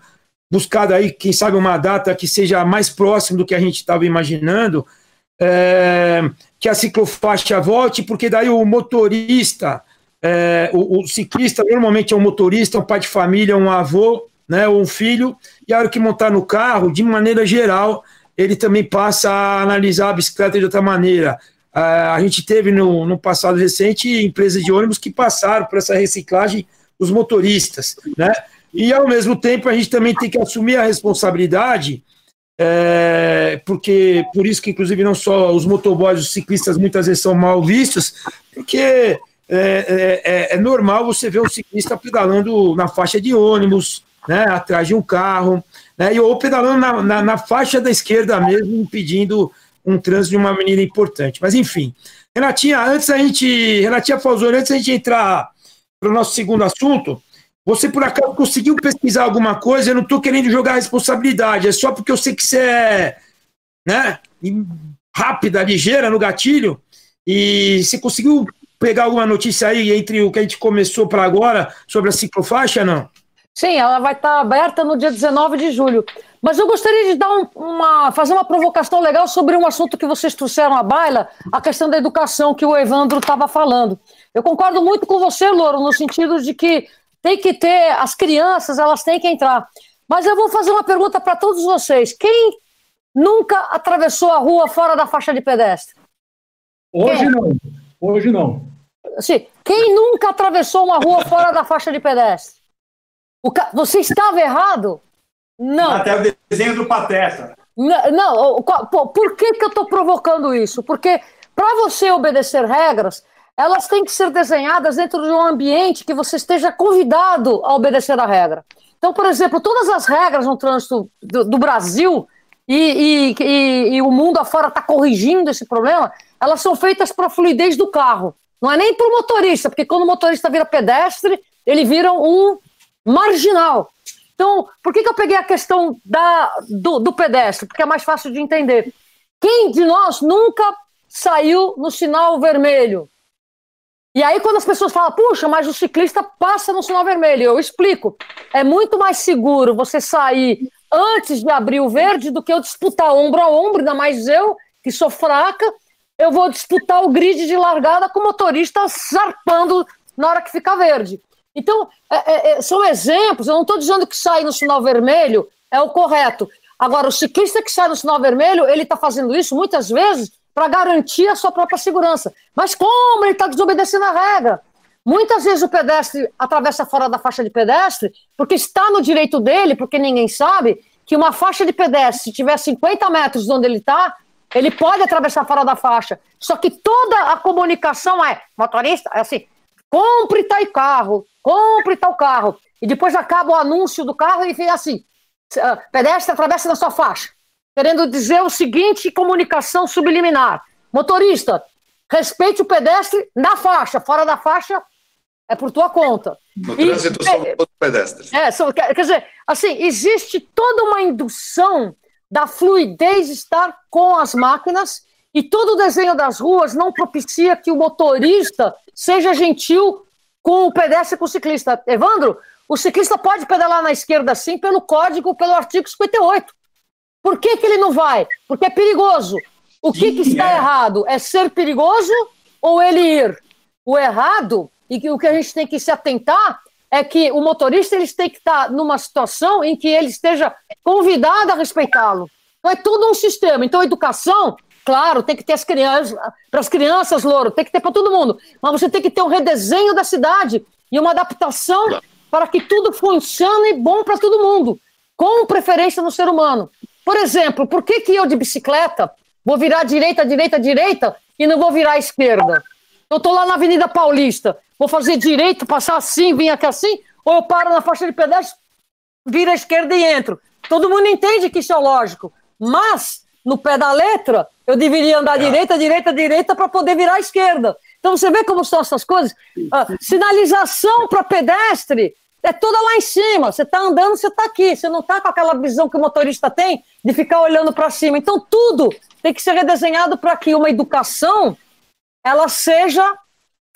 buscado aí, quem sabe, uma data que seja mais próximo do que a gente estava imaginando, é, que a ciclofaixa volte, porque daí o motorista, é, o, o, ciclista normalmente é um motorista, um pai de família, um avô, né, ou um filho, e a hora que montar no carro, de maneira geral, ele também passa a analisar a bicicleta de outra maneira. a gente teve no, no passado recente empresas de ônibus que passaram por essa reciclagem dos motoristas, né? E, ao mesmo tempo, a gente também tem que assumir a responsabilidade, é, porque por isso que, inclusive, não só os motoboys, os ciclistas muitas vezes são mal vistos, porque é, é, é, é normal você ver um ciclista pedalando na faixa de ônibus, né, atrás de um carro, né, ou pedalando na, na, na faixa da esquerda mesmo, impedindo um trânsito de uma avenida importante. Mas, enfim. Renatinha, antes a gente. Renatinha Falzoni, antes a gente entrar para o nosso segundo assunto, você, por acaso, conseguiu pesquisar alguma coisa? Eu não estou querendo jogar responsabilidade, é só porque eu sei que você é né, rápida, ligeira no gatilho. E você conseguiu pegar alguma notícia aí entre o que a gente começou para agora sobre a ciclofaixa, não? Sim, ela vai estar aberta no dia 19 de julho. Mas eu gostaria de dar um, uma, fazer uma provocação legal sobre um assunto que vocês trouxeram à baila, a questão da educação que o Evandro estava falando. Eu concordo muito com você, Louro, no sentido de que tem que ter, as crianças, elas têm que entrar. Mas eu vou fazer uma pergunta para todos vocês. Quem nunca atravessou a rua fora da faixa de pedestre? Hoje Quem? não. Hoje não. Assim, quem nunca atravessou uma rua fora da faixa de pedestre? Ca... Você estava errado? Não. Até o desenho do Pateta. Não, não por que, que eu estou provocando isso? Porque para você obedecer regras, elas têm que ser desenhadas dentro de um ambiente que você esteja convidado a obedecer a regra. Então, por exemplo, todas as regras no trânsito do, do Brasil e, e, e, e, o mundo afora está corrigindo esse problema, elas são feitas para a fluidez do carro. Não é nem para o motorista, porque quando o motorista vira pedestre, ele vira um marginal. Então, por que, que eu peguei a questão da, do, do pedestre? Porque é mais fácil de entender. Quem de nós nunca saiu no sinal vermelho? E aí, quando as pessoas falam, puxa, mas o ciclista passa no sinal vermelho, eu explico. É muito mais seguro você sair antes de abrir o verde do que eu disputar ombro a ombro, ainda mais eu, que sou fraca, eu vou disputar o grid de largada com o motorista zarpando na hora que fica verde. Então, é, é, é, são exemplos, eu não estou dizendo que sair no sinal vermelho é o correto. Agora, o ciclista que sai no sinal vermelho, ele está fazendo isso muitas vezes para garantir a sua própria segurança. Mas como ele está desobedecendo a regra? Muitas vezes o pedestre atravessa fora da faixa de pedestre porque está no direito dele, porque ninguém sabe que uma faixa de pedestre, se tiver 50 metros de onde ele está, ele pode atravessar fora da faixa. Só que toda a comunicação é, motorista, é assim, compre tal carro, compre tal carro. E depois acaba o anúncio do carro e fica assim: ah, pedestre atravessa na sua faixa. Querendo dizer o seguinte: comunicação subliminar. Motorista, respeite o pedestre na faixa, fora da faixa é por tua conta. No trânsito são é, todos pedestres. É, são, quer, quer dizer, assim, existe toda uma indução da fluidez estar com as máquinas e todo o desenho das ruas não propicia que o motorista seja gentil com o pedestre e com o ciclista. Evandro, o ciclista pode pedalar na esquerda sim pelo código, pelo artigo 58. Por que, que ele não vai? Porque é perigoso. O que, que está é. errado? É ser perigoso ou ele ir? O errado, e que o que a gente tem que se atentar, é que o motorista ele tem que estar numa situação em que ele esteja convidado a respeitá-lo. Então é todo um sistema. Então, educação Claro, tem que ter as crianças, para as crianças, Louro, tem que ter para todo mundo. Mas você tem que ter um redesenho da cidade e uma adaptação para que tudo funcione bom para todo mundo, com preferência no ser humano. Por exemplo, por que, que eu de bicicleta vou virar direita, direita, direita e não vou virar esquerda? Eu estou lá na Avenida Paulista, vou fazer direito, passar assim, vir aqui assim, ou eu paro na faixa de pedestre, viro à esquerda e entro. Todo mundo entende que isso é lógico, mas no pé da letra, eu deveria andar é. direita, direita, direita para poder virar à esquerda. Então você vê como são essas coisas. Ah, sinalização para pedestre é toda lá em cima. Você está andando, você está aqui. Você não está com aquela visão que o motorista tem de ficar olhando para cima. Então tudo tem que ser redesenhado para que uma educação ela seja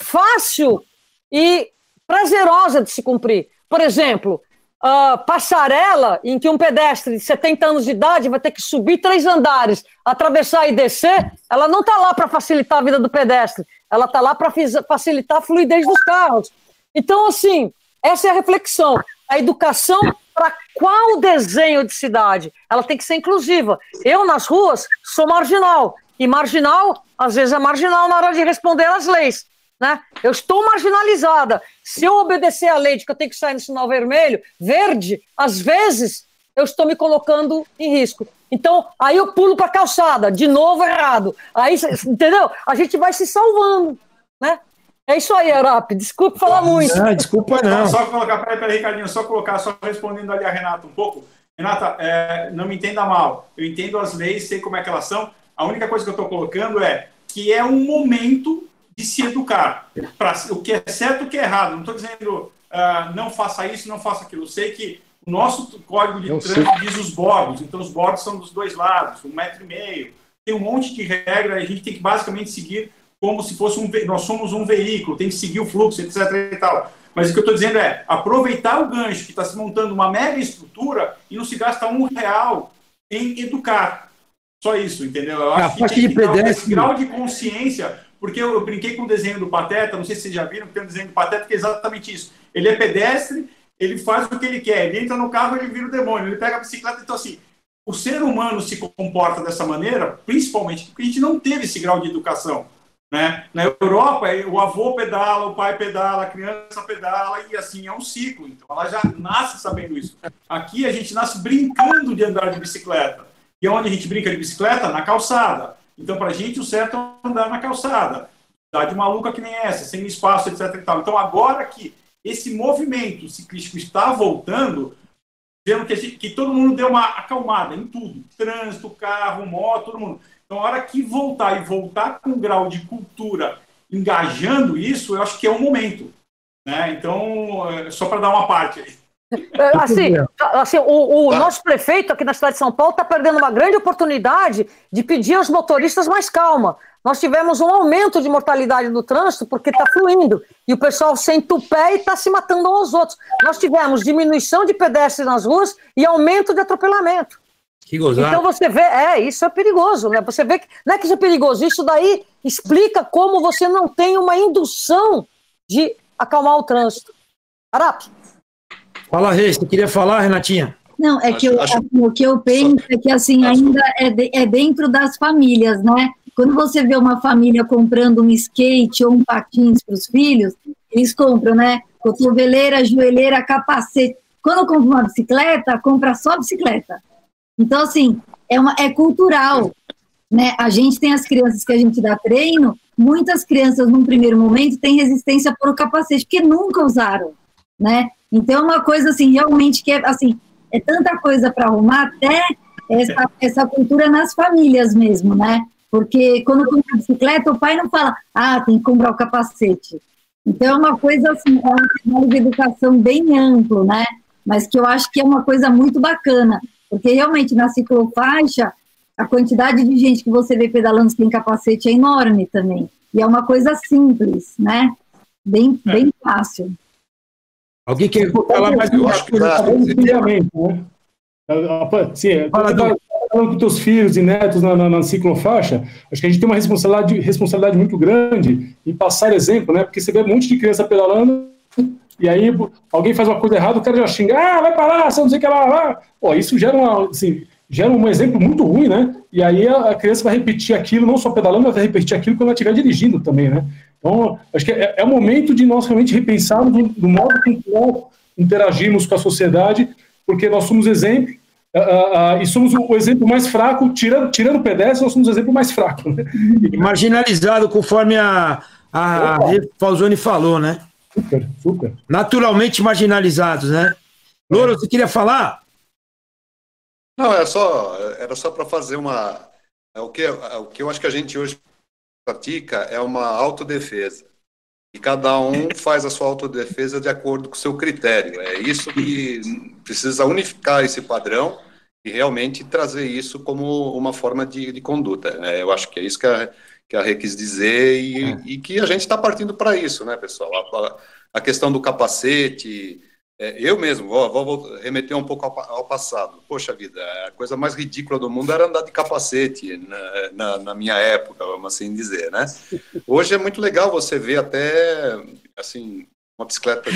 fácil e prazerosa de se cumprir. Por exemplo, uh, passarela em que um pedestre de 70 anos de idade vai ter que subir três andares, atravessar e descer, ela não está lá para facilitar a vida do pedestre, ela está lá para facilitar a fluidez dos carros. Então, assim, essa é a reflexão. A educação para qual desenho de cidade? Ela tem que ser inclusiva. Eu, nas ruas, sou marginal. E marginal, às vezes, é marginal na hora de responder às leis. Né? Eu estou marginalizada. Se eu obedecer à lei de que eu tenho que sair no sinal vermelho, verde, às vezes eu estou me colocando em risco. Então, aí eu pulo para a calçada, de novo errado. Aí, entendeu? A gente vai se salvando, né? É isso aí, Arap. Desculpe falar muito. Não, desculpa não. Só, só colocar, peraí, peraí, Ricardinho, só colocar, só respondendo ali a Renata um pouco. Renata, é, não me entenda mal. Eu entendo as leis, sei como é que elas são. A única coisa que eu estou colocando é que é um momento de se educar para o que é certo e o que é errado. Não estou dizendo uh, não faça isso, não faça aquilo. Eu sei que o nosso código de trânsito diz os bordos, então os bordos são dos dois lados, um metro e meio. Tem um monte de regra, a gente tem que basicamente seguir como se fosse um. Nós somos um veículo, tem que seguir o fluxo, etc. E tal. Mas o que eu estou dizendo é aproveitar o gancho que está se montando uma mega estrutura e não se gasta um real em educar. Só isso, entendeu? Eu acho a que tem que esse grau de consciência porque eu, eu, brinquei com o desenho do Pateta, não sei se vocês já viram, tem um desenho do Pateta que é exatamente isso. Ele é pedestre, ele faz o que ele quer, ele entra no carro, ele vira o demônio, ele pega a bicicleta, então assim, o ser humano se comporta dessa maneira, principalmente porque a gente não teve esse grau de educação. Né? Na Europa, é, o avô pedala, o pai pedala, a criança pedala, e assim é um ciclo. Então ela já nasce sabendo isso. Aqui a gente nasce brincando de andar de bicicleta. E onde a gente brinca de bicicleta? Na calçada. Então, para a gente, o certo é andar na calçada. Cidade maluca que nem essa, sem espaço, etc. E tal. Então, agora que esse movimento ciclístico está voltando, vendo que, que todo mundo deu uma acalmada em tudo: trânsito, carro, moto, todo mundo. Então, a hora que voltar e voltar com um grau de cultura engajando isso, eu acho que é o momento. Né? Então, é, só para dar uma parte aí. É, assim, assim o, o tá. nosso prefeito aqui na cidade de São Paulo está perdendo uma grande oportunidade de pedir aos motoristas mais calma. Nós tivemos um aumento de mortalidade no trânsito porque está fluindo e o pessoal senta o pé e está se matando uns aos outros. Nós tivemos diminuição de pedestres nas ruas e aumento de atropelamento. Que gozado. Então você vê, é, isso é perigoso, né? Você vê que não é que isso é perigoso, isso daí explica como você não tem uma indução de acalmar o trânsito. Arapi. Fala, Reis, você queria falar, Renatinha? Não, é acho, que eu, acho... Assim, o que eu penso é que assim ainda é, de, é dentro das famílias, né? Quando você vê uma família comprando um skate ou um patins para os filhos, eles compram, né? Cotoveleira, joelheira, capacete. Quando compra uma bicicleta, compra só bicicleta. Então, assim, é, uma, é cultural. Né? A gente tem as crianças que a gente dá treino, muitas crianças, num primeiro momento, têm resistência por capacete, porque nunca usaram. Né? Então, é uma coisa assim, realmente que é assim, é tanta coisa para arrumar, até essa, essa cultura nas famílias mesmo, né? Porque quando compra bicicleta, o pai não fala, ah, tem que comprar o capacete. Então, é uma coisa assim, é um de educação bem amplo, né? Mas que eu acho que é uma coisa muito bacana, porque realmente na ciclofaixa, a quantidade de gente que você vê pedalando sem capacete é enorme também. E é uma coisa simples, né? Bem, é. bem fácil. Alguém quer falar mais? Eu acho que tá né? Sim, Fala, tá falando com teus filhos e netos na, na, na, ciclofaixa, acho que a gente tem uma responsabilidade, responsabilidade muito grande em passar exemplo, né? Porque você vê um monte de criança pedalando e aí alguém faz uma coisa errada, o cara já xinga, ah, vai parar, você não sei o que lá, lá. Pô, isso gera, uma, assim, gera um exemplo muito ruim, né? E aí a, criança vai repetir aquilo, não só pedalando, mas vai repetir aquilo quando ela estiver dirigindo também, né? Então, acho que é, é o momento de nós realmente repensarmos do, do modo como interagimos com a sociedade, porque nós somos exemplo, uh, uh, uh, e somos o, o, exemplo mais fraco, tirando, tirando o pedestre, nós somos o exemplo mais fraco. Né? Marginalizado, conforme a, a, a Falzoni falou, né? Super, super. Naturalmente marginalizados, né? Louro, você queria falar? Não, era só, era só para fazer uma. É o que, é o que eu acho que a gente hoje pratica é uma autodefesa. E cada um faz a sua autodefesa de acordo com o seu critério. É isso que precisa unificar esse padrão e realmente trazer isso como uma forma de, de conduta. É, eu acho que é isso que a, que a Rê quis dizer e, é. e que a gente está partindo para isso, né, pessoal? A, a, questão do capacete, é, eu mesmo, vou, vou, remeter um pouco ao, ao, passado. Poxa vida, a coisa mais ridícula do mundo era andar de capacete na, na, na, minha época, vamos assim dizer, né? Hoje é muito legal você ver até, assim, uma bicicleta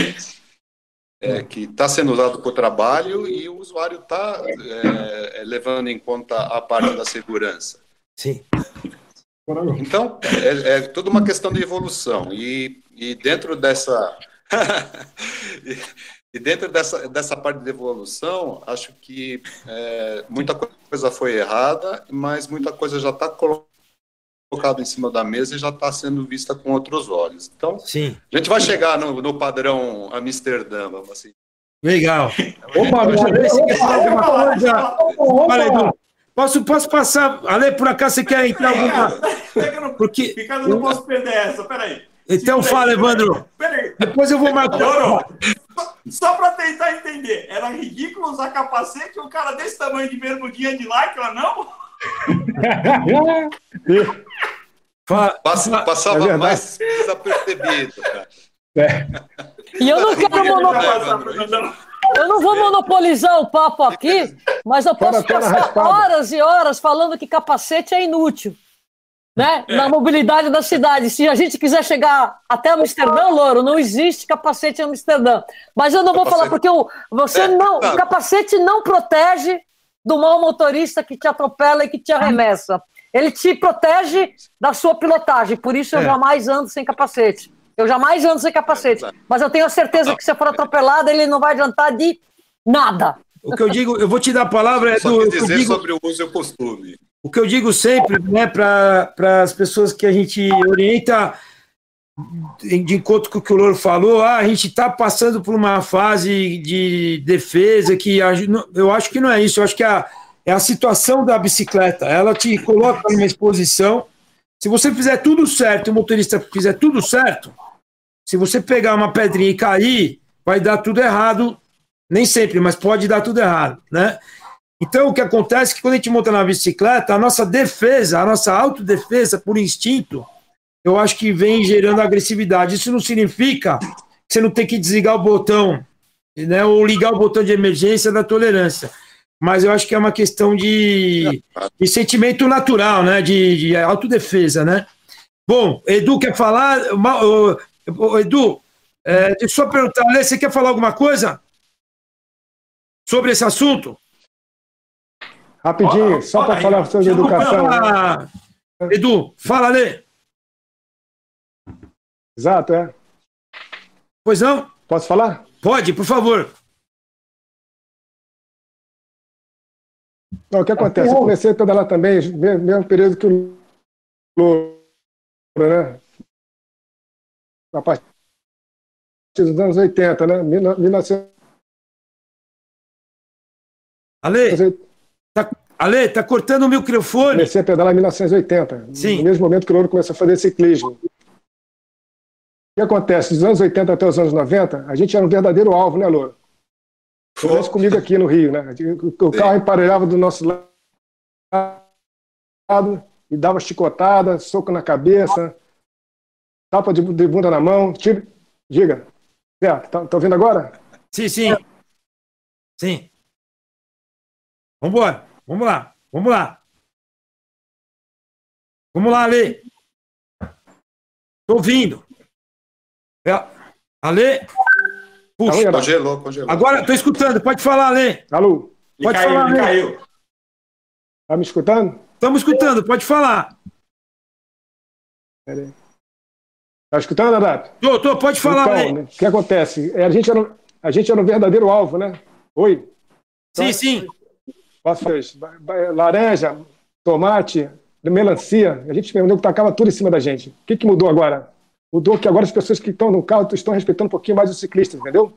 é, que está sendo usado para o trabalho e o usuário está é, é, levando em conta a parte da segurança. Sim. Então, é, é toda uma questão de evolução. E, e dentro dessa. E dentro dessa, dessa parte de evolução, acho que é, muita coisa foi errada, mas muita coisa já está colocada em cima da mesa e já está sendo vista com outros olhos. Então, Sim. a gente vai chegar no, no padrão Amsterdã, vamos assim. Legal. Opa, opa, Posso, posso passar? Ale, por acaso você quer entrar alguma? Porque... Ricardo, não posso perder essa, peraí. Então fala, Evandro. Peraí. Depois eu vou marcar. Só para tentar entender, era ridículo usar capacete e um cara desse tamanho de bermudinha de lycra, não? Passa, passava é mais desapercebido, cara. É. E eu não quero monopolizar. Eu não vou monopolizar o papo aqui, mas eu posso passar horas e horas falando que capacete é inútil né? É. Na mobilidade da cidade. Se a gente quiser chegar até Amsterdã, Louro, não existe capacete em Amsterdã. Mas eu não vou falar porque o, você é, não, o capacete não protege do mau motorista que te atropela e que te arremessa. ele te protege da sua pilotagem, por isso eu É. jamais ando sem capacete. Eu jamais ando sem capacete. Mas eu tenho a certeza que se for atropelado, ele não vai adiantar de nada. O que eu digo, eu vou te dar a palavra, Só Edu. que o que eu dizer digo- sobre o uso e o costume. o que eu digo sempre, né, para as pessoas que a gente orienta de encontro com o que o Louro falou, ah, a gente está passando por uma fase de defesa que a- eu acho que não é isso, eu acho que a, é a situação da bicicleta, ela te coloca numa exposição. Se você fizer tudo certo, o motorista fizer tudo certo, se você pegar uma pedrinha e cair, vai dar tudo errado, nem sempre, mas pode dar tudo errado, né? Então, o que acontece é que quando a gente monta na bicicleta, a nossa defesa, a nossa autodefesa por instinto, eu acho que vem gerando agressividade. Isso não significa que você não tem que desligar o botão, né, ou ligar o botão de emergência da tolerância. Mas eu acho que é uma questão de, de sentimento natural, né, de, de autodefesa, né? Bom, Edu quer falar? Edu, é, deixa eu só perguntar, você quer falar alguma coisa sobre esse assunto? Rapidinho, oh, só oh, para oh, falar sobre educação. Edu, fala ali. Exato, é. Pois não? Posso falar? Pode, por favor. Não, o que acontece? Eu comecei toda lá também, mesmo período que o Lula, né? A partir dos anos 80, né? 1900 Ale, tá, Ale, tá cortando o microfone. Comecei a pedalar em 1980. Sim. No mesmo momento que o Louro começou a fazer ciclismo. O que acontece? Dos anos 80 até os anos 90, a gente era um verdadeiro alvo, né, Louro? Acontece comigo aqui no Rio, né? O carro emparelhava do nosso lado e dava chicotada, soco na cabeça, tapa de, bunda na mão. Tive... Diga. Certo, tá, tá ouvindo agora? Sim, sim. É. Sim. Vamos embora. Vamos lá. Vamos lá. Vamos lá, Ale. Tô ouvindo. É, Ale. Puxa. Congelou, congelou. Agora tô escutando. Pode falar, Ale. Alô? Pode falar, Ale. Tá me escutando? Estamos escutando. Pode falar. Pera aí. Tá escutando, Adato? Tô, tô. Pode falar, então, Ale. né, O que acontece? É, a, gente era, a gente era um verdadeiro alvo, né? Oi? Sim, sim. Ba- Laranja, tomate, melancia. A gente mesmo tacava tudo em cima da gente. O que, que mudou agora? Mudou que agora as pessoas que estão no carro estão respeitando um pouquinho mais os ciclistas, entendeu?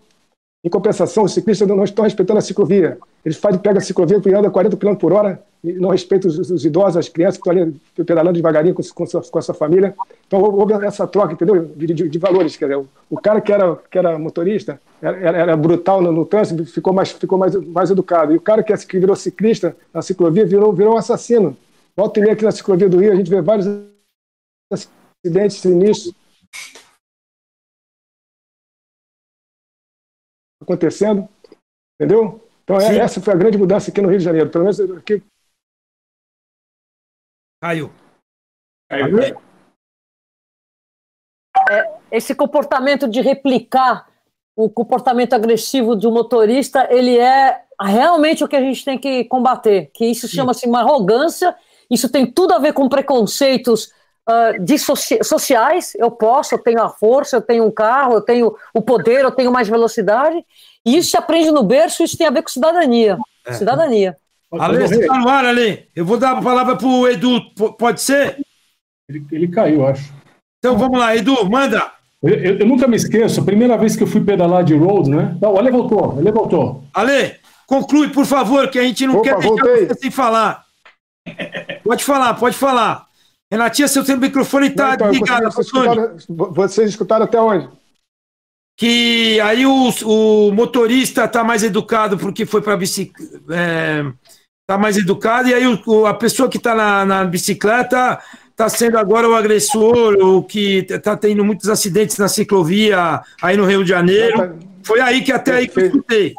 Em compensação, os ciclistas não estão respeitando a ciclovia. Eles fazem, pegam a ciclovia e andam 40 km por hora não respeitam os, os idosos, as crianças que estão ali pedalando devagarinho com, com, sua, com a sua família. Então houve essa troca, entendeu? De, de- de valores. Quer dizer, o, o cara que era, que era motorista era, era- brutal no, no trânsito, ficou, mais, ficou mais, mais educado. E o cara que, que virou ciclista na ciclovia virou, virou um assassino. Volta e meia aqui na ciclovia do Rio, a gente vê vários acidentes sinistros acontecendo, entendeu? Então é- essa foi a grande mudança aqui no Rio de Janeiro. Pelo menos aqui Caiu. esse comportamento de replicar o comportamento agressivo de um motorista, ele é realmente o que a gente tem que combater, que isso chama-se uma arrogância, isso tem tudo a ver com preconceitos de soci- sociais, eu posso, eu tenho a força, eu tenho um carro, eu tenho o poder, eu tenho mais velocidade, e isso se aprende no berço, isso tem a ver com cidadania, É. cidadania. Ale, você tá no ar, Ale. Eu vou dar a palavra pro Edu. P- Pode ser? Ele, ele caiu, acho. Então vamos lá, Edu, manda. Eu, eu- eu nunca me esqueço, a primeira vez que eu fui pedalar de road, né? Não, ele voltou, ele voltou. Ale, conclui, por favor, que a gente não Opa, quer deixar voltei. você sem falar. Pode falar, pode falar. Renatinha, seu microfone está Então, ligado. vocês, escutaram, vocês escutaram até onde? Que aí o, o motorista está mais educado porque foi para bicicleta. Está mais educado, e aí o- a pessoa que está na, na bicicleta está sendo agora o agressor, o que está tendo muitos acidentes na ciclovia aí no Rio de Janeiro. Foi aí que até aí que eu escutei.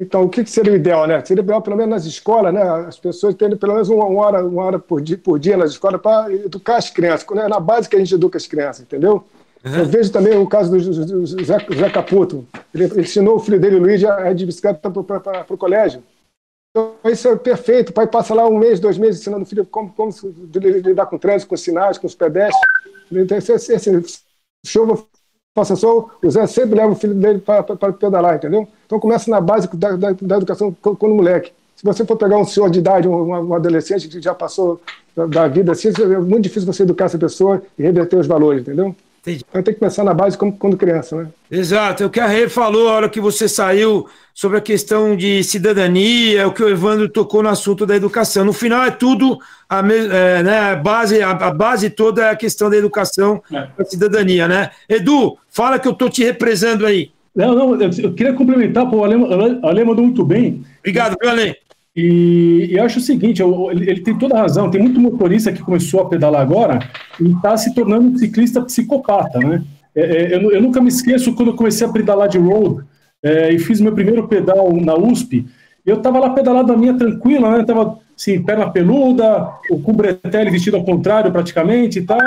Então, o que seria o ideal, né? Seria ideal, pelo menos nas escolas, né? As pessoas terem pelo menos uma, hora, uma hora por, dia, por dia nas escolas para educar as crianças. né? Na base que a gente educa as crianças, entendeu? Eu vejo também o caso do, Zé, Zé Caputo. Ele, ensinou o filho dele, Luiz, a ir de bicicleta para o colégio. Então, isso é perfeito. O pai passa lá um mês, dois meses ensinando o filho como, como lidar com o trânsito, com os sinais, com os pedestres. Então, esse, esse, esse, chuva, faça sol, o Zé sempre leva o filho dele para, pedalar, entendeu? Então começa na base da, da, da educação quando moleque. Se você for pegar um senhor de idade, um, um adolescente que já passou da, da, vida assim, é muito difícil você educar essa pessoa e reverter os valores, entendeu? Entendi. Então tem que começar na base como, quando criança, né? Exato. É o que a Rê falou a hora que você saiu sobre a questão de cidadania, o que o Evandro tocou no assunto da educação. No final é tudo a, é, né, a base, a, a, base toda é a questão da educação, é. da cidadania, né? Edu, fala que eu estou te represando aí. Não, não, eu queria complementar, pô, o Ale, Ale mandou muito bem. Obrigado, viu, Ale? E, e acho o seguinte, ele, ele, tem toda a razão, tem muito motorista que começou a pedalar agora e está se tornando um ciclista psicopata, né? É, é, eu, eu, nunca me esqueço quando eu comecei a pedalar de road é, e fiz meu primeiro pedal na USP, eu estava lá pedalando a minha tranquila, né? Tava assim, perna peluda, com o bretelle vestido ao contrário praticamente e tal.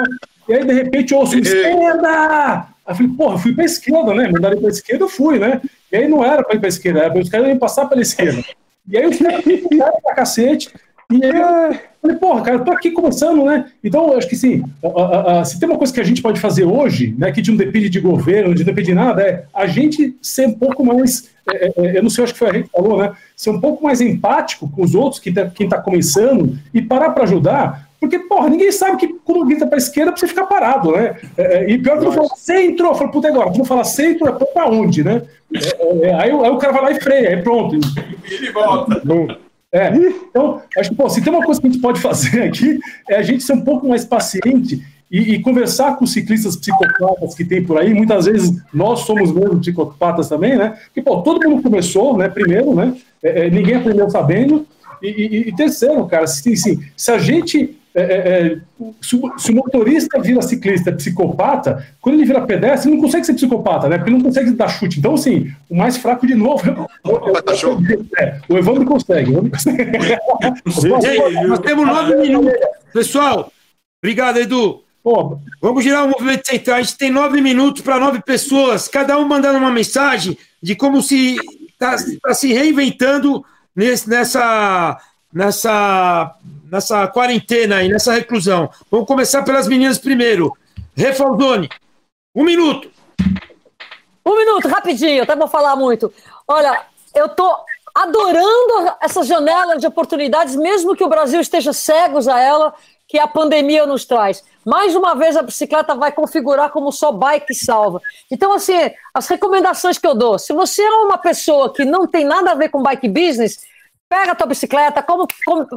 E aí, de repente, eu ouço esquerda! Aí eu falei, porra, fui para a esquerda, né? Mandaram para a esquerda, eu fui, né? E aí não era para ir para a esquerda, era para os caras passar pela esquerda. E aí caras ficaram pra cacete. E aí eu falei, porra, cara, eu tô aqui começando, né? Então, eu acho que sim, a, a, a, se tem uma coisa que a gente pode fazer hoje, né, que não depende de governo, não depende de nada, é a gente ser um pouco mais, é, é, é eu não sei, acho que foi a gente que falou, né? Ser um pouco mais empático com os outros, que tá, quem tá começando, e parar para ajudar, porque, porra, ninguém sabe que quando grita pra esquerda você fica parado, né? É, é, e pior que não fala centro, eu falo, puta, agora, não fala centro, é pra onde, né? É, é, aí, aí, o cara vai lá e freia, aí pronto. Ele volta. É, então, acho que, pô, se tem uma coisa que a gente pode fazer aqui, é a gente ser um pouco mais paciente e, e, conversar com os ciclistas psicopatas que tem por aí. Muitas vezes nós somos mesmo psicopatas também, né? Porque, pô, todo mundo começou, né? Primeiro, né? É, ninguém aprendeu sabendo. E, e, e terceiro, cara, se, se, se a gente é, é, é, se, se, o motorista vira ciclista psicopata, quando ele vira pedestre, ele não consegue ser psicopata, né? Porque ele não consegue dar chute. Então, assim, o mais fraco de novo é, o, é, o Evandro consegue. O Evandro consegue. nós temos nove minutos. Pessoal, obrigado, Edu. Pô, vamos girar o movimento central. A gente tem nove minutos para nove pessoas, cada um mandando uma mensagem de como se está tá se reinventando nesse, nessa, nessa nessa quarentena aí, nessa reclusão. Vamos começar pelas meninas primeiro. Refaldone, um minuto. Um minuto, rapidinho, até vou falar muito. Olha, eu tô adorando essas janelas de oportunidades, mesmo que o Brasil esteja cegos a ela, que a pandemia nos traz. Mais uma vez a bicicleta vai configurar como só bike salva. Então, assim, as recomendações que eu dou, se você é uma pessoa que não tem nada a ver com bike business, Pega a tua bicicleta, como, como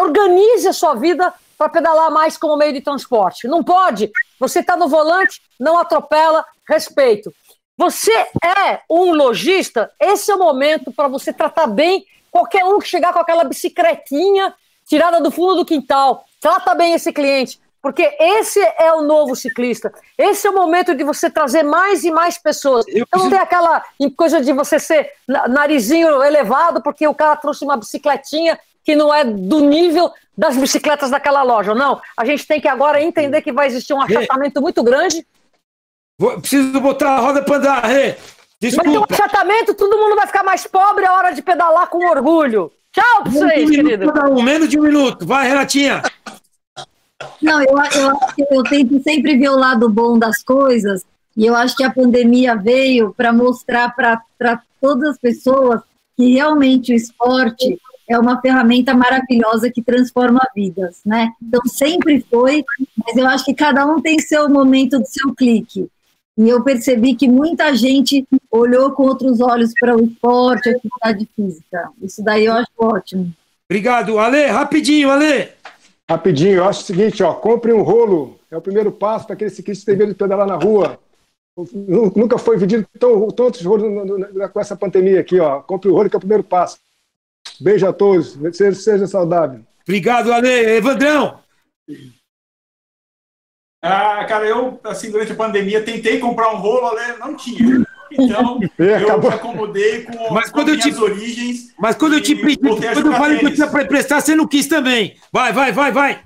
organize a sua vida para pedalar mais como meio de transporte. Não pode. Você está no volante, não atropela, respeito. Você é um lojista, esse é o momento para você tratar bem qualquer um que chegar com aquela bicicletinha tirada do fundo do quintal. Trata bem esse cliente. Porque esse é o novo ciclista. Esse é o momento de você trazer mais e mais pessoas. Eu então não tem aquela coisa de você ser narizinho elevado porque o cara trouxe uma bicicletinha que não é do nível das bicicletas daquela loja. Não, a gente tem que agora entender que vai existir um achatamento muito grande. Vou, preciso botar a roda para andar, Rê. Desculpa. Vai ter um achatamento, todo mundo vai ficar mais pobre, é hora de pedalar com orgulho. Tchau pra vocês, um querido. Um, menos de um minuto. Vai, Renatinha. Não, eu, eu, eu tento sempre ver o lado bom das coisas, e eu acho que a pandemia veio para mostrar para todas as pessoas que realmente o esporte é uma ferramenta maravilhosa que transforma vidas, né? Então sempre foi, mas eu acho que cada um tem seu momento do seu clique. E eu percebi que muita gente olhou com outros olhos para o esporte, a atividade física. Isso daí eu acho ótimo. Obrigado. Ale, rapidinho, Ale. Rapidinho, eu acho o seguinte, ó, compre um rolo, é o primeiro passo para aquele ciclista que tem medo de pedalar na rua. Nunca foi vendido tão, tantos rolos com essa pandemia aqui, ó. Compre o rolo que é o primeiro passo. Beijo a todos, seja, seja saudável. Obrigado, Ale. Evandrão! Ah, cara, eu, assim, durante a pandemia, tentei comprar um rolo, Ale, não tinha. Então, é, eu me acomodei com, mas quando com eu te, origens. Mas quando eu te pedi, quando eu falei que eu tinha para emprestar, você não quis também. Vai, vai, vai, vai.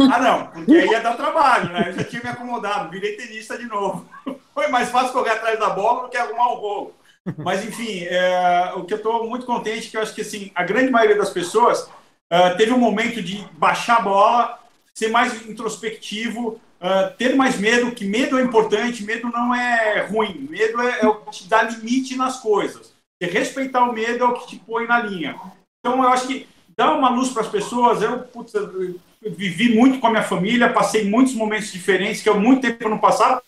Ah, não, porque aí ia dar trabalho, né? Eu já tinha me acomodado, virei tenista de novo. Foi mais fácil correr atrás da bola do que arrumar o rolo. Mas, enfim, é, o que eu estou muito contente é que eu acho que assim, a grande maioria das pessoas uh, teve um momento de baixar a bola, ser mais introspectivo, uh, ter mais medo, que medo é importante, medo não é ruim, medo é, é o que te dá limite nas coisas. E respeitar o medo é o que te põe na linha. Então, eu acho que dá uma luz para as pessoas. Eu, putz, eu vivi muito com a minha família, passei muitos momentos diferentes, que eu muito tempo no passado,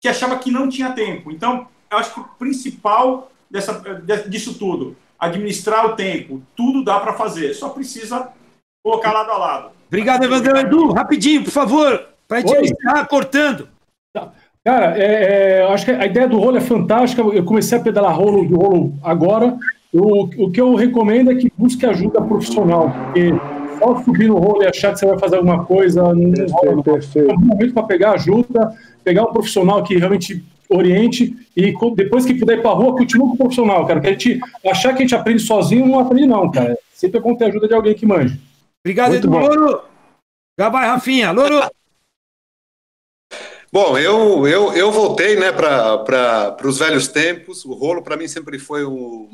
que achava que não tinha tempo. Então, eu acho que o principal dessa, disso tudo, administrar o tempo, tudo dá para fazer, só precisa colocar lado a lado. Obrigado, Evandro. Edu, rapidinho, por favor, para a gente encerrar cortando. Cara, é, é, acho que a ideia do rolo é fantástica. Eu comecei a pedalar rolo rolo agora. O, o que eu recomendo é que busque ajuda profissional, porque só subir no rolo e achar que você vai fazer alguma coisa não rola. É um momento para pegar ajuda, pegar um profissional que realmente oriente e depois que puder ir para a rua, continue com o profissional, cara. Que a gente achar que a gente aprende sozinho não aprende, não, cara. Sempre é bom ter ajuda de alguém que manje. Obrigado, Muito Edu. Louro. Já vai, Rafinha. Louro. Bom, eu, eu, eu voltei né, para os velhos tempos. O rolo, para mim, sempre foi um,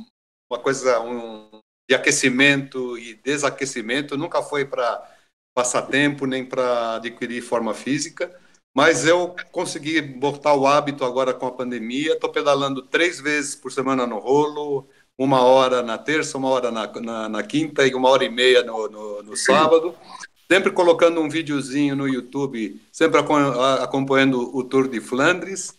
uma coisa um, de aquecimento e desaquecimento. Nunca foi para passar tempo nem para adquirir forma física. Mas eu consegui botar o hábito agora com a pandemia. Estou pedalando três vezes por semana no rolo, uma hora na terça, uma hora na, na, na quinta e uma hora e meia no, no, no sábado sempre colocando um videozinho no YouTube, sempre acompanhando o Tour de Flandres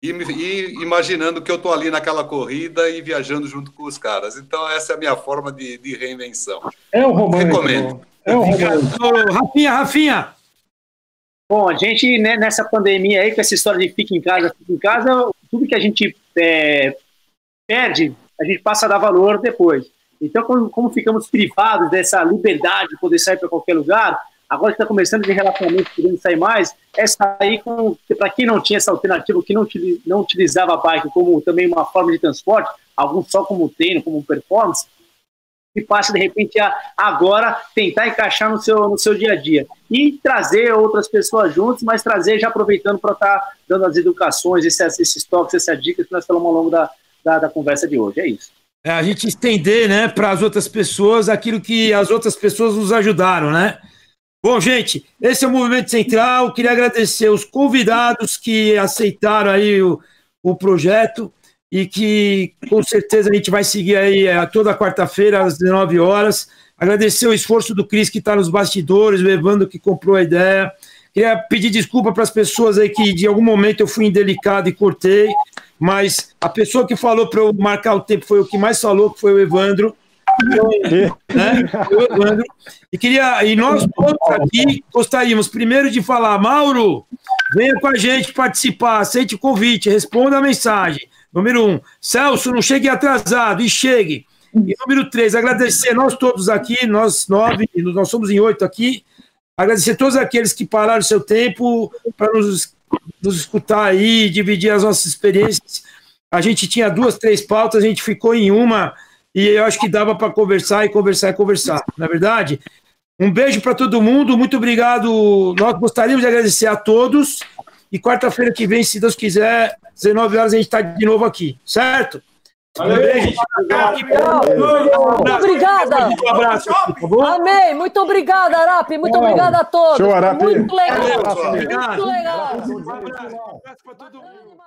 e, e imaginando que eu estou ali naquela corrida e viajando junto com os caras. Então, essa é a minha forma de, de reinvenção. É um romântico. Recomendo. É um romântico. Rafinha, Rafinha. Bom, a gente, né, nessa pandemia aí, com essa história de fica em casa, fica em casa, tudo que a gente é, perde, a gente passa a dar valor depois. Então, como, como ficamos privados dessa liberdade de poder sair para qualquer lugar, agora que está começando de relacionamento, podendo sair mais, é sair com. Para quem não tinha essa alternativa, que não, não utilizava a bike como também uma forma de transporte, alguns só como treino, como performance, e passa de repente a agora tentar encaixar no seu, no seu dia a dia. E trazer outras pessoas juntos, mas trazer já aproveitando para estar tá dando as educações, esses, esses toques, essas dicas que nós falamos ao longo da, da, da conversa de hoje. É isso a gente estender né, para as outras pessoas aquilo que as outras pessoas nos ajudaram, né? Bom, gente, esse é o Movimento Central. Queria agradecer os convidados que aceitaram aí o, o projeto e que com certeza a gente vai seguir aí é, toda quarta-feira às 19 horas. Agradecer o esforço do Cris que está nos bastidores, o que comprou a ideia. Queria pedir desculpa para as pessoas aí que de algum momento eu fui indelicado e cortei mas a pessoa que falou para eu marcar o tempo foi o que mais falou, que foi o Evandro. Né? o Evandro. E, queria, e nós todos aqui gostaríamos primeiro de falar, Mauro, venha com a gente participar, aceite o convite, responda a mensagem. Número um, Celso, não chegue atrasado e chegue. E número três, agradecer nós todos aqui, nós nove, nós somos em oito aqui, agradecer todos aqueles que pararam seu tempo para nos nos escutar aí, dividir as nossas experiências. A gente tinha duas, três pautas, a gente ficou em uma e eu acho que dava para conversar e conversar e conversar. Na é verdade, um beijo para todo mundo, muito obrigado. Nós gostaríamos de agradecer a todos e quarta-feira que vem, se Deus quiser, 19 horas a gente está de novo aqui, certo? Muito obrigada. Um abraço. Amém. Muito obrigada, Arapi. Muito obrigada a todos. Show, Arapi. Muito legal. Muito legal. Um abraço para todo mundo.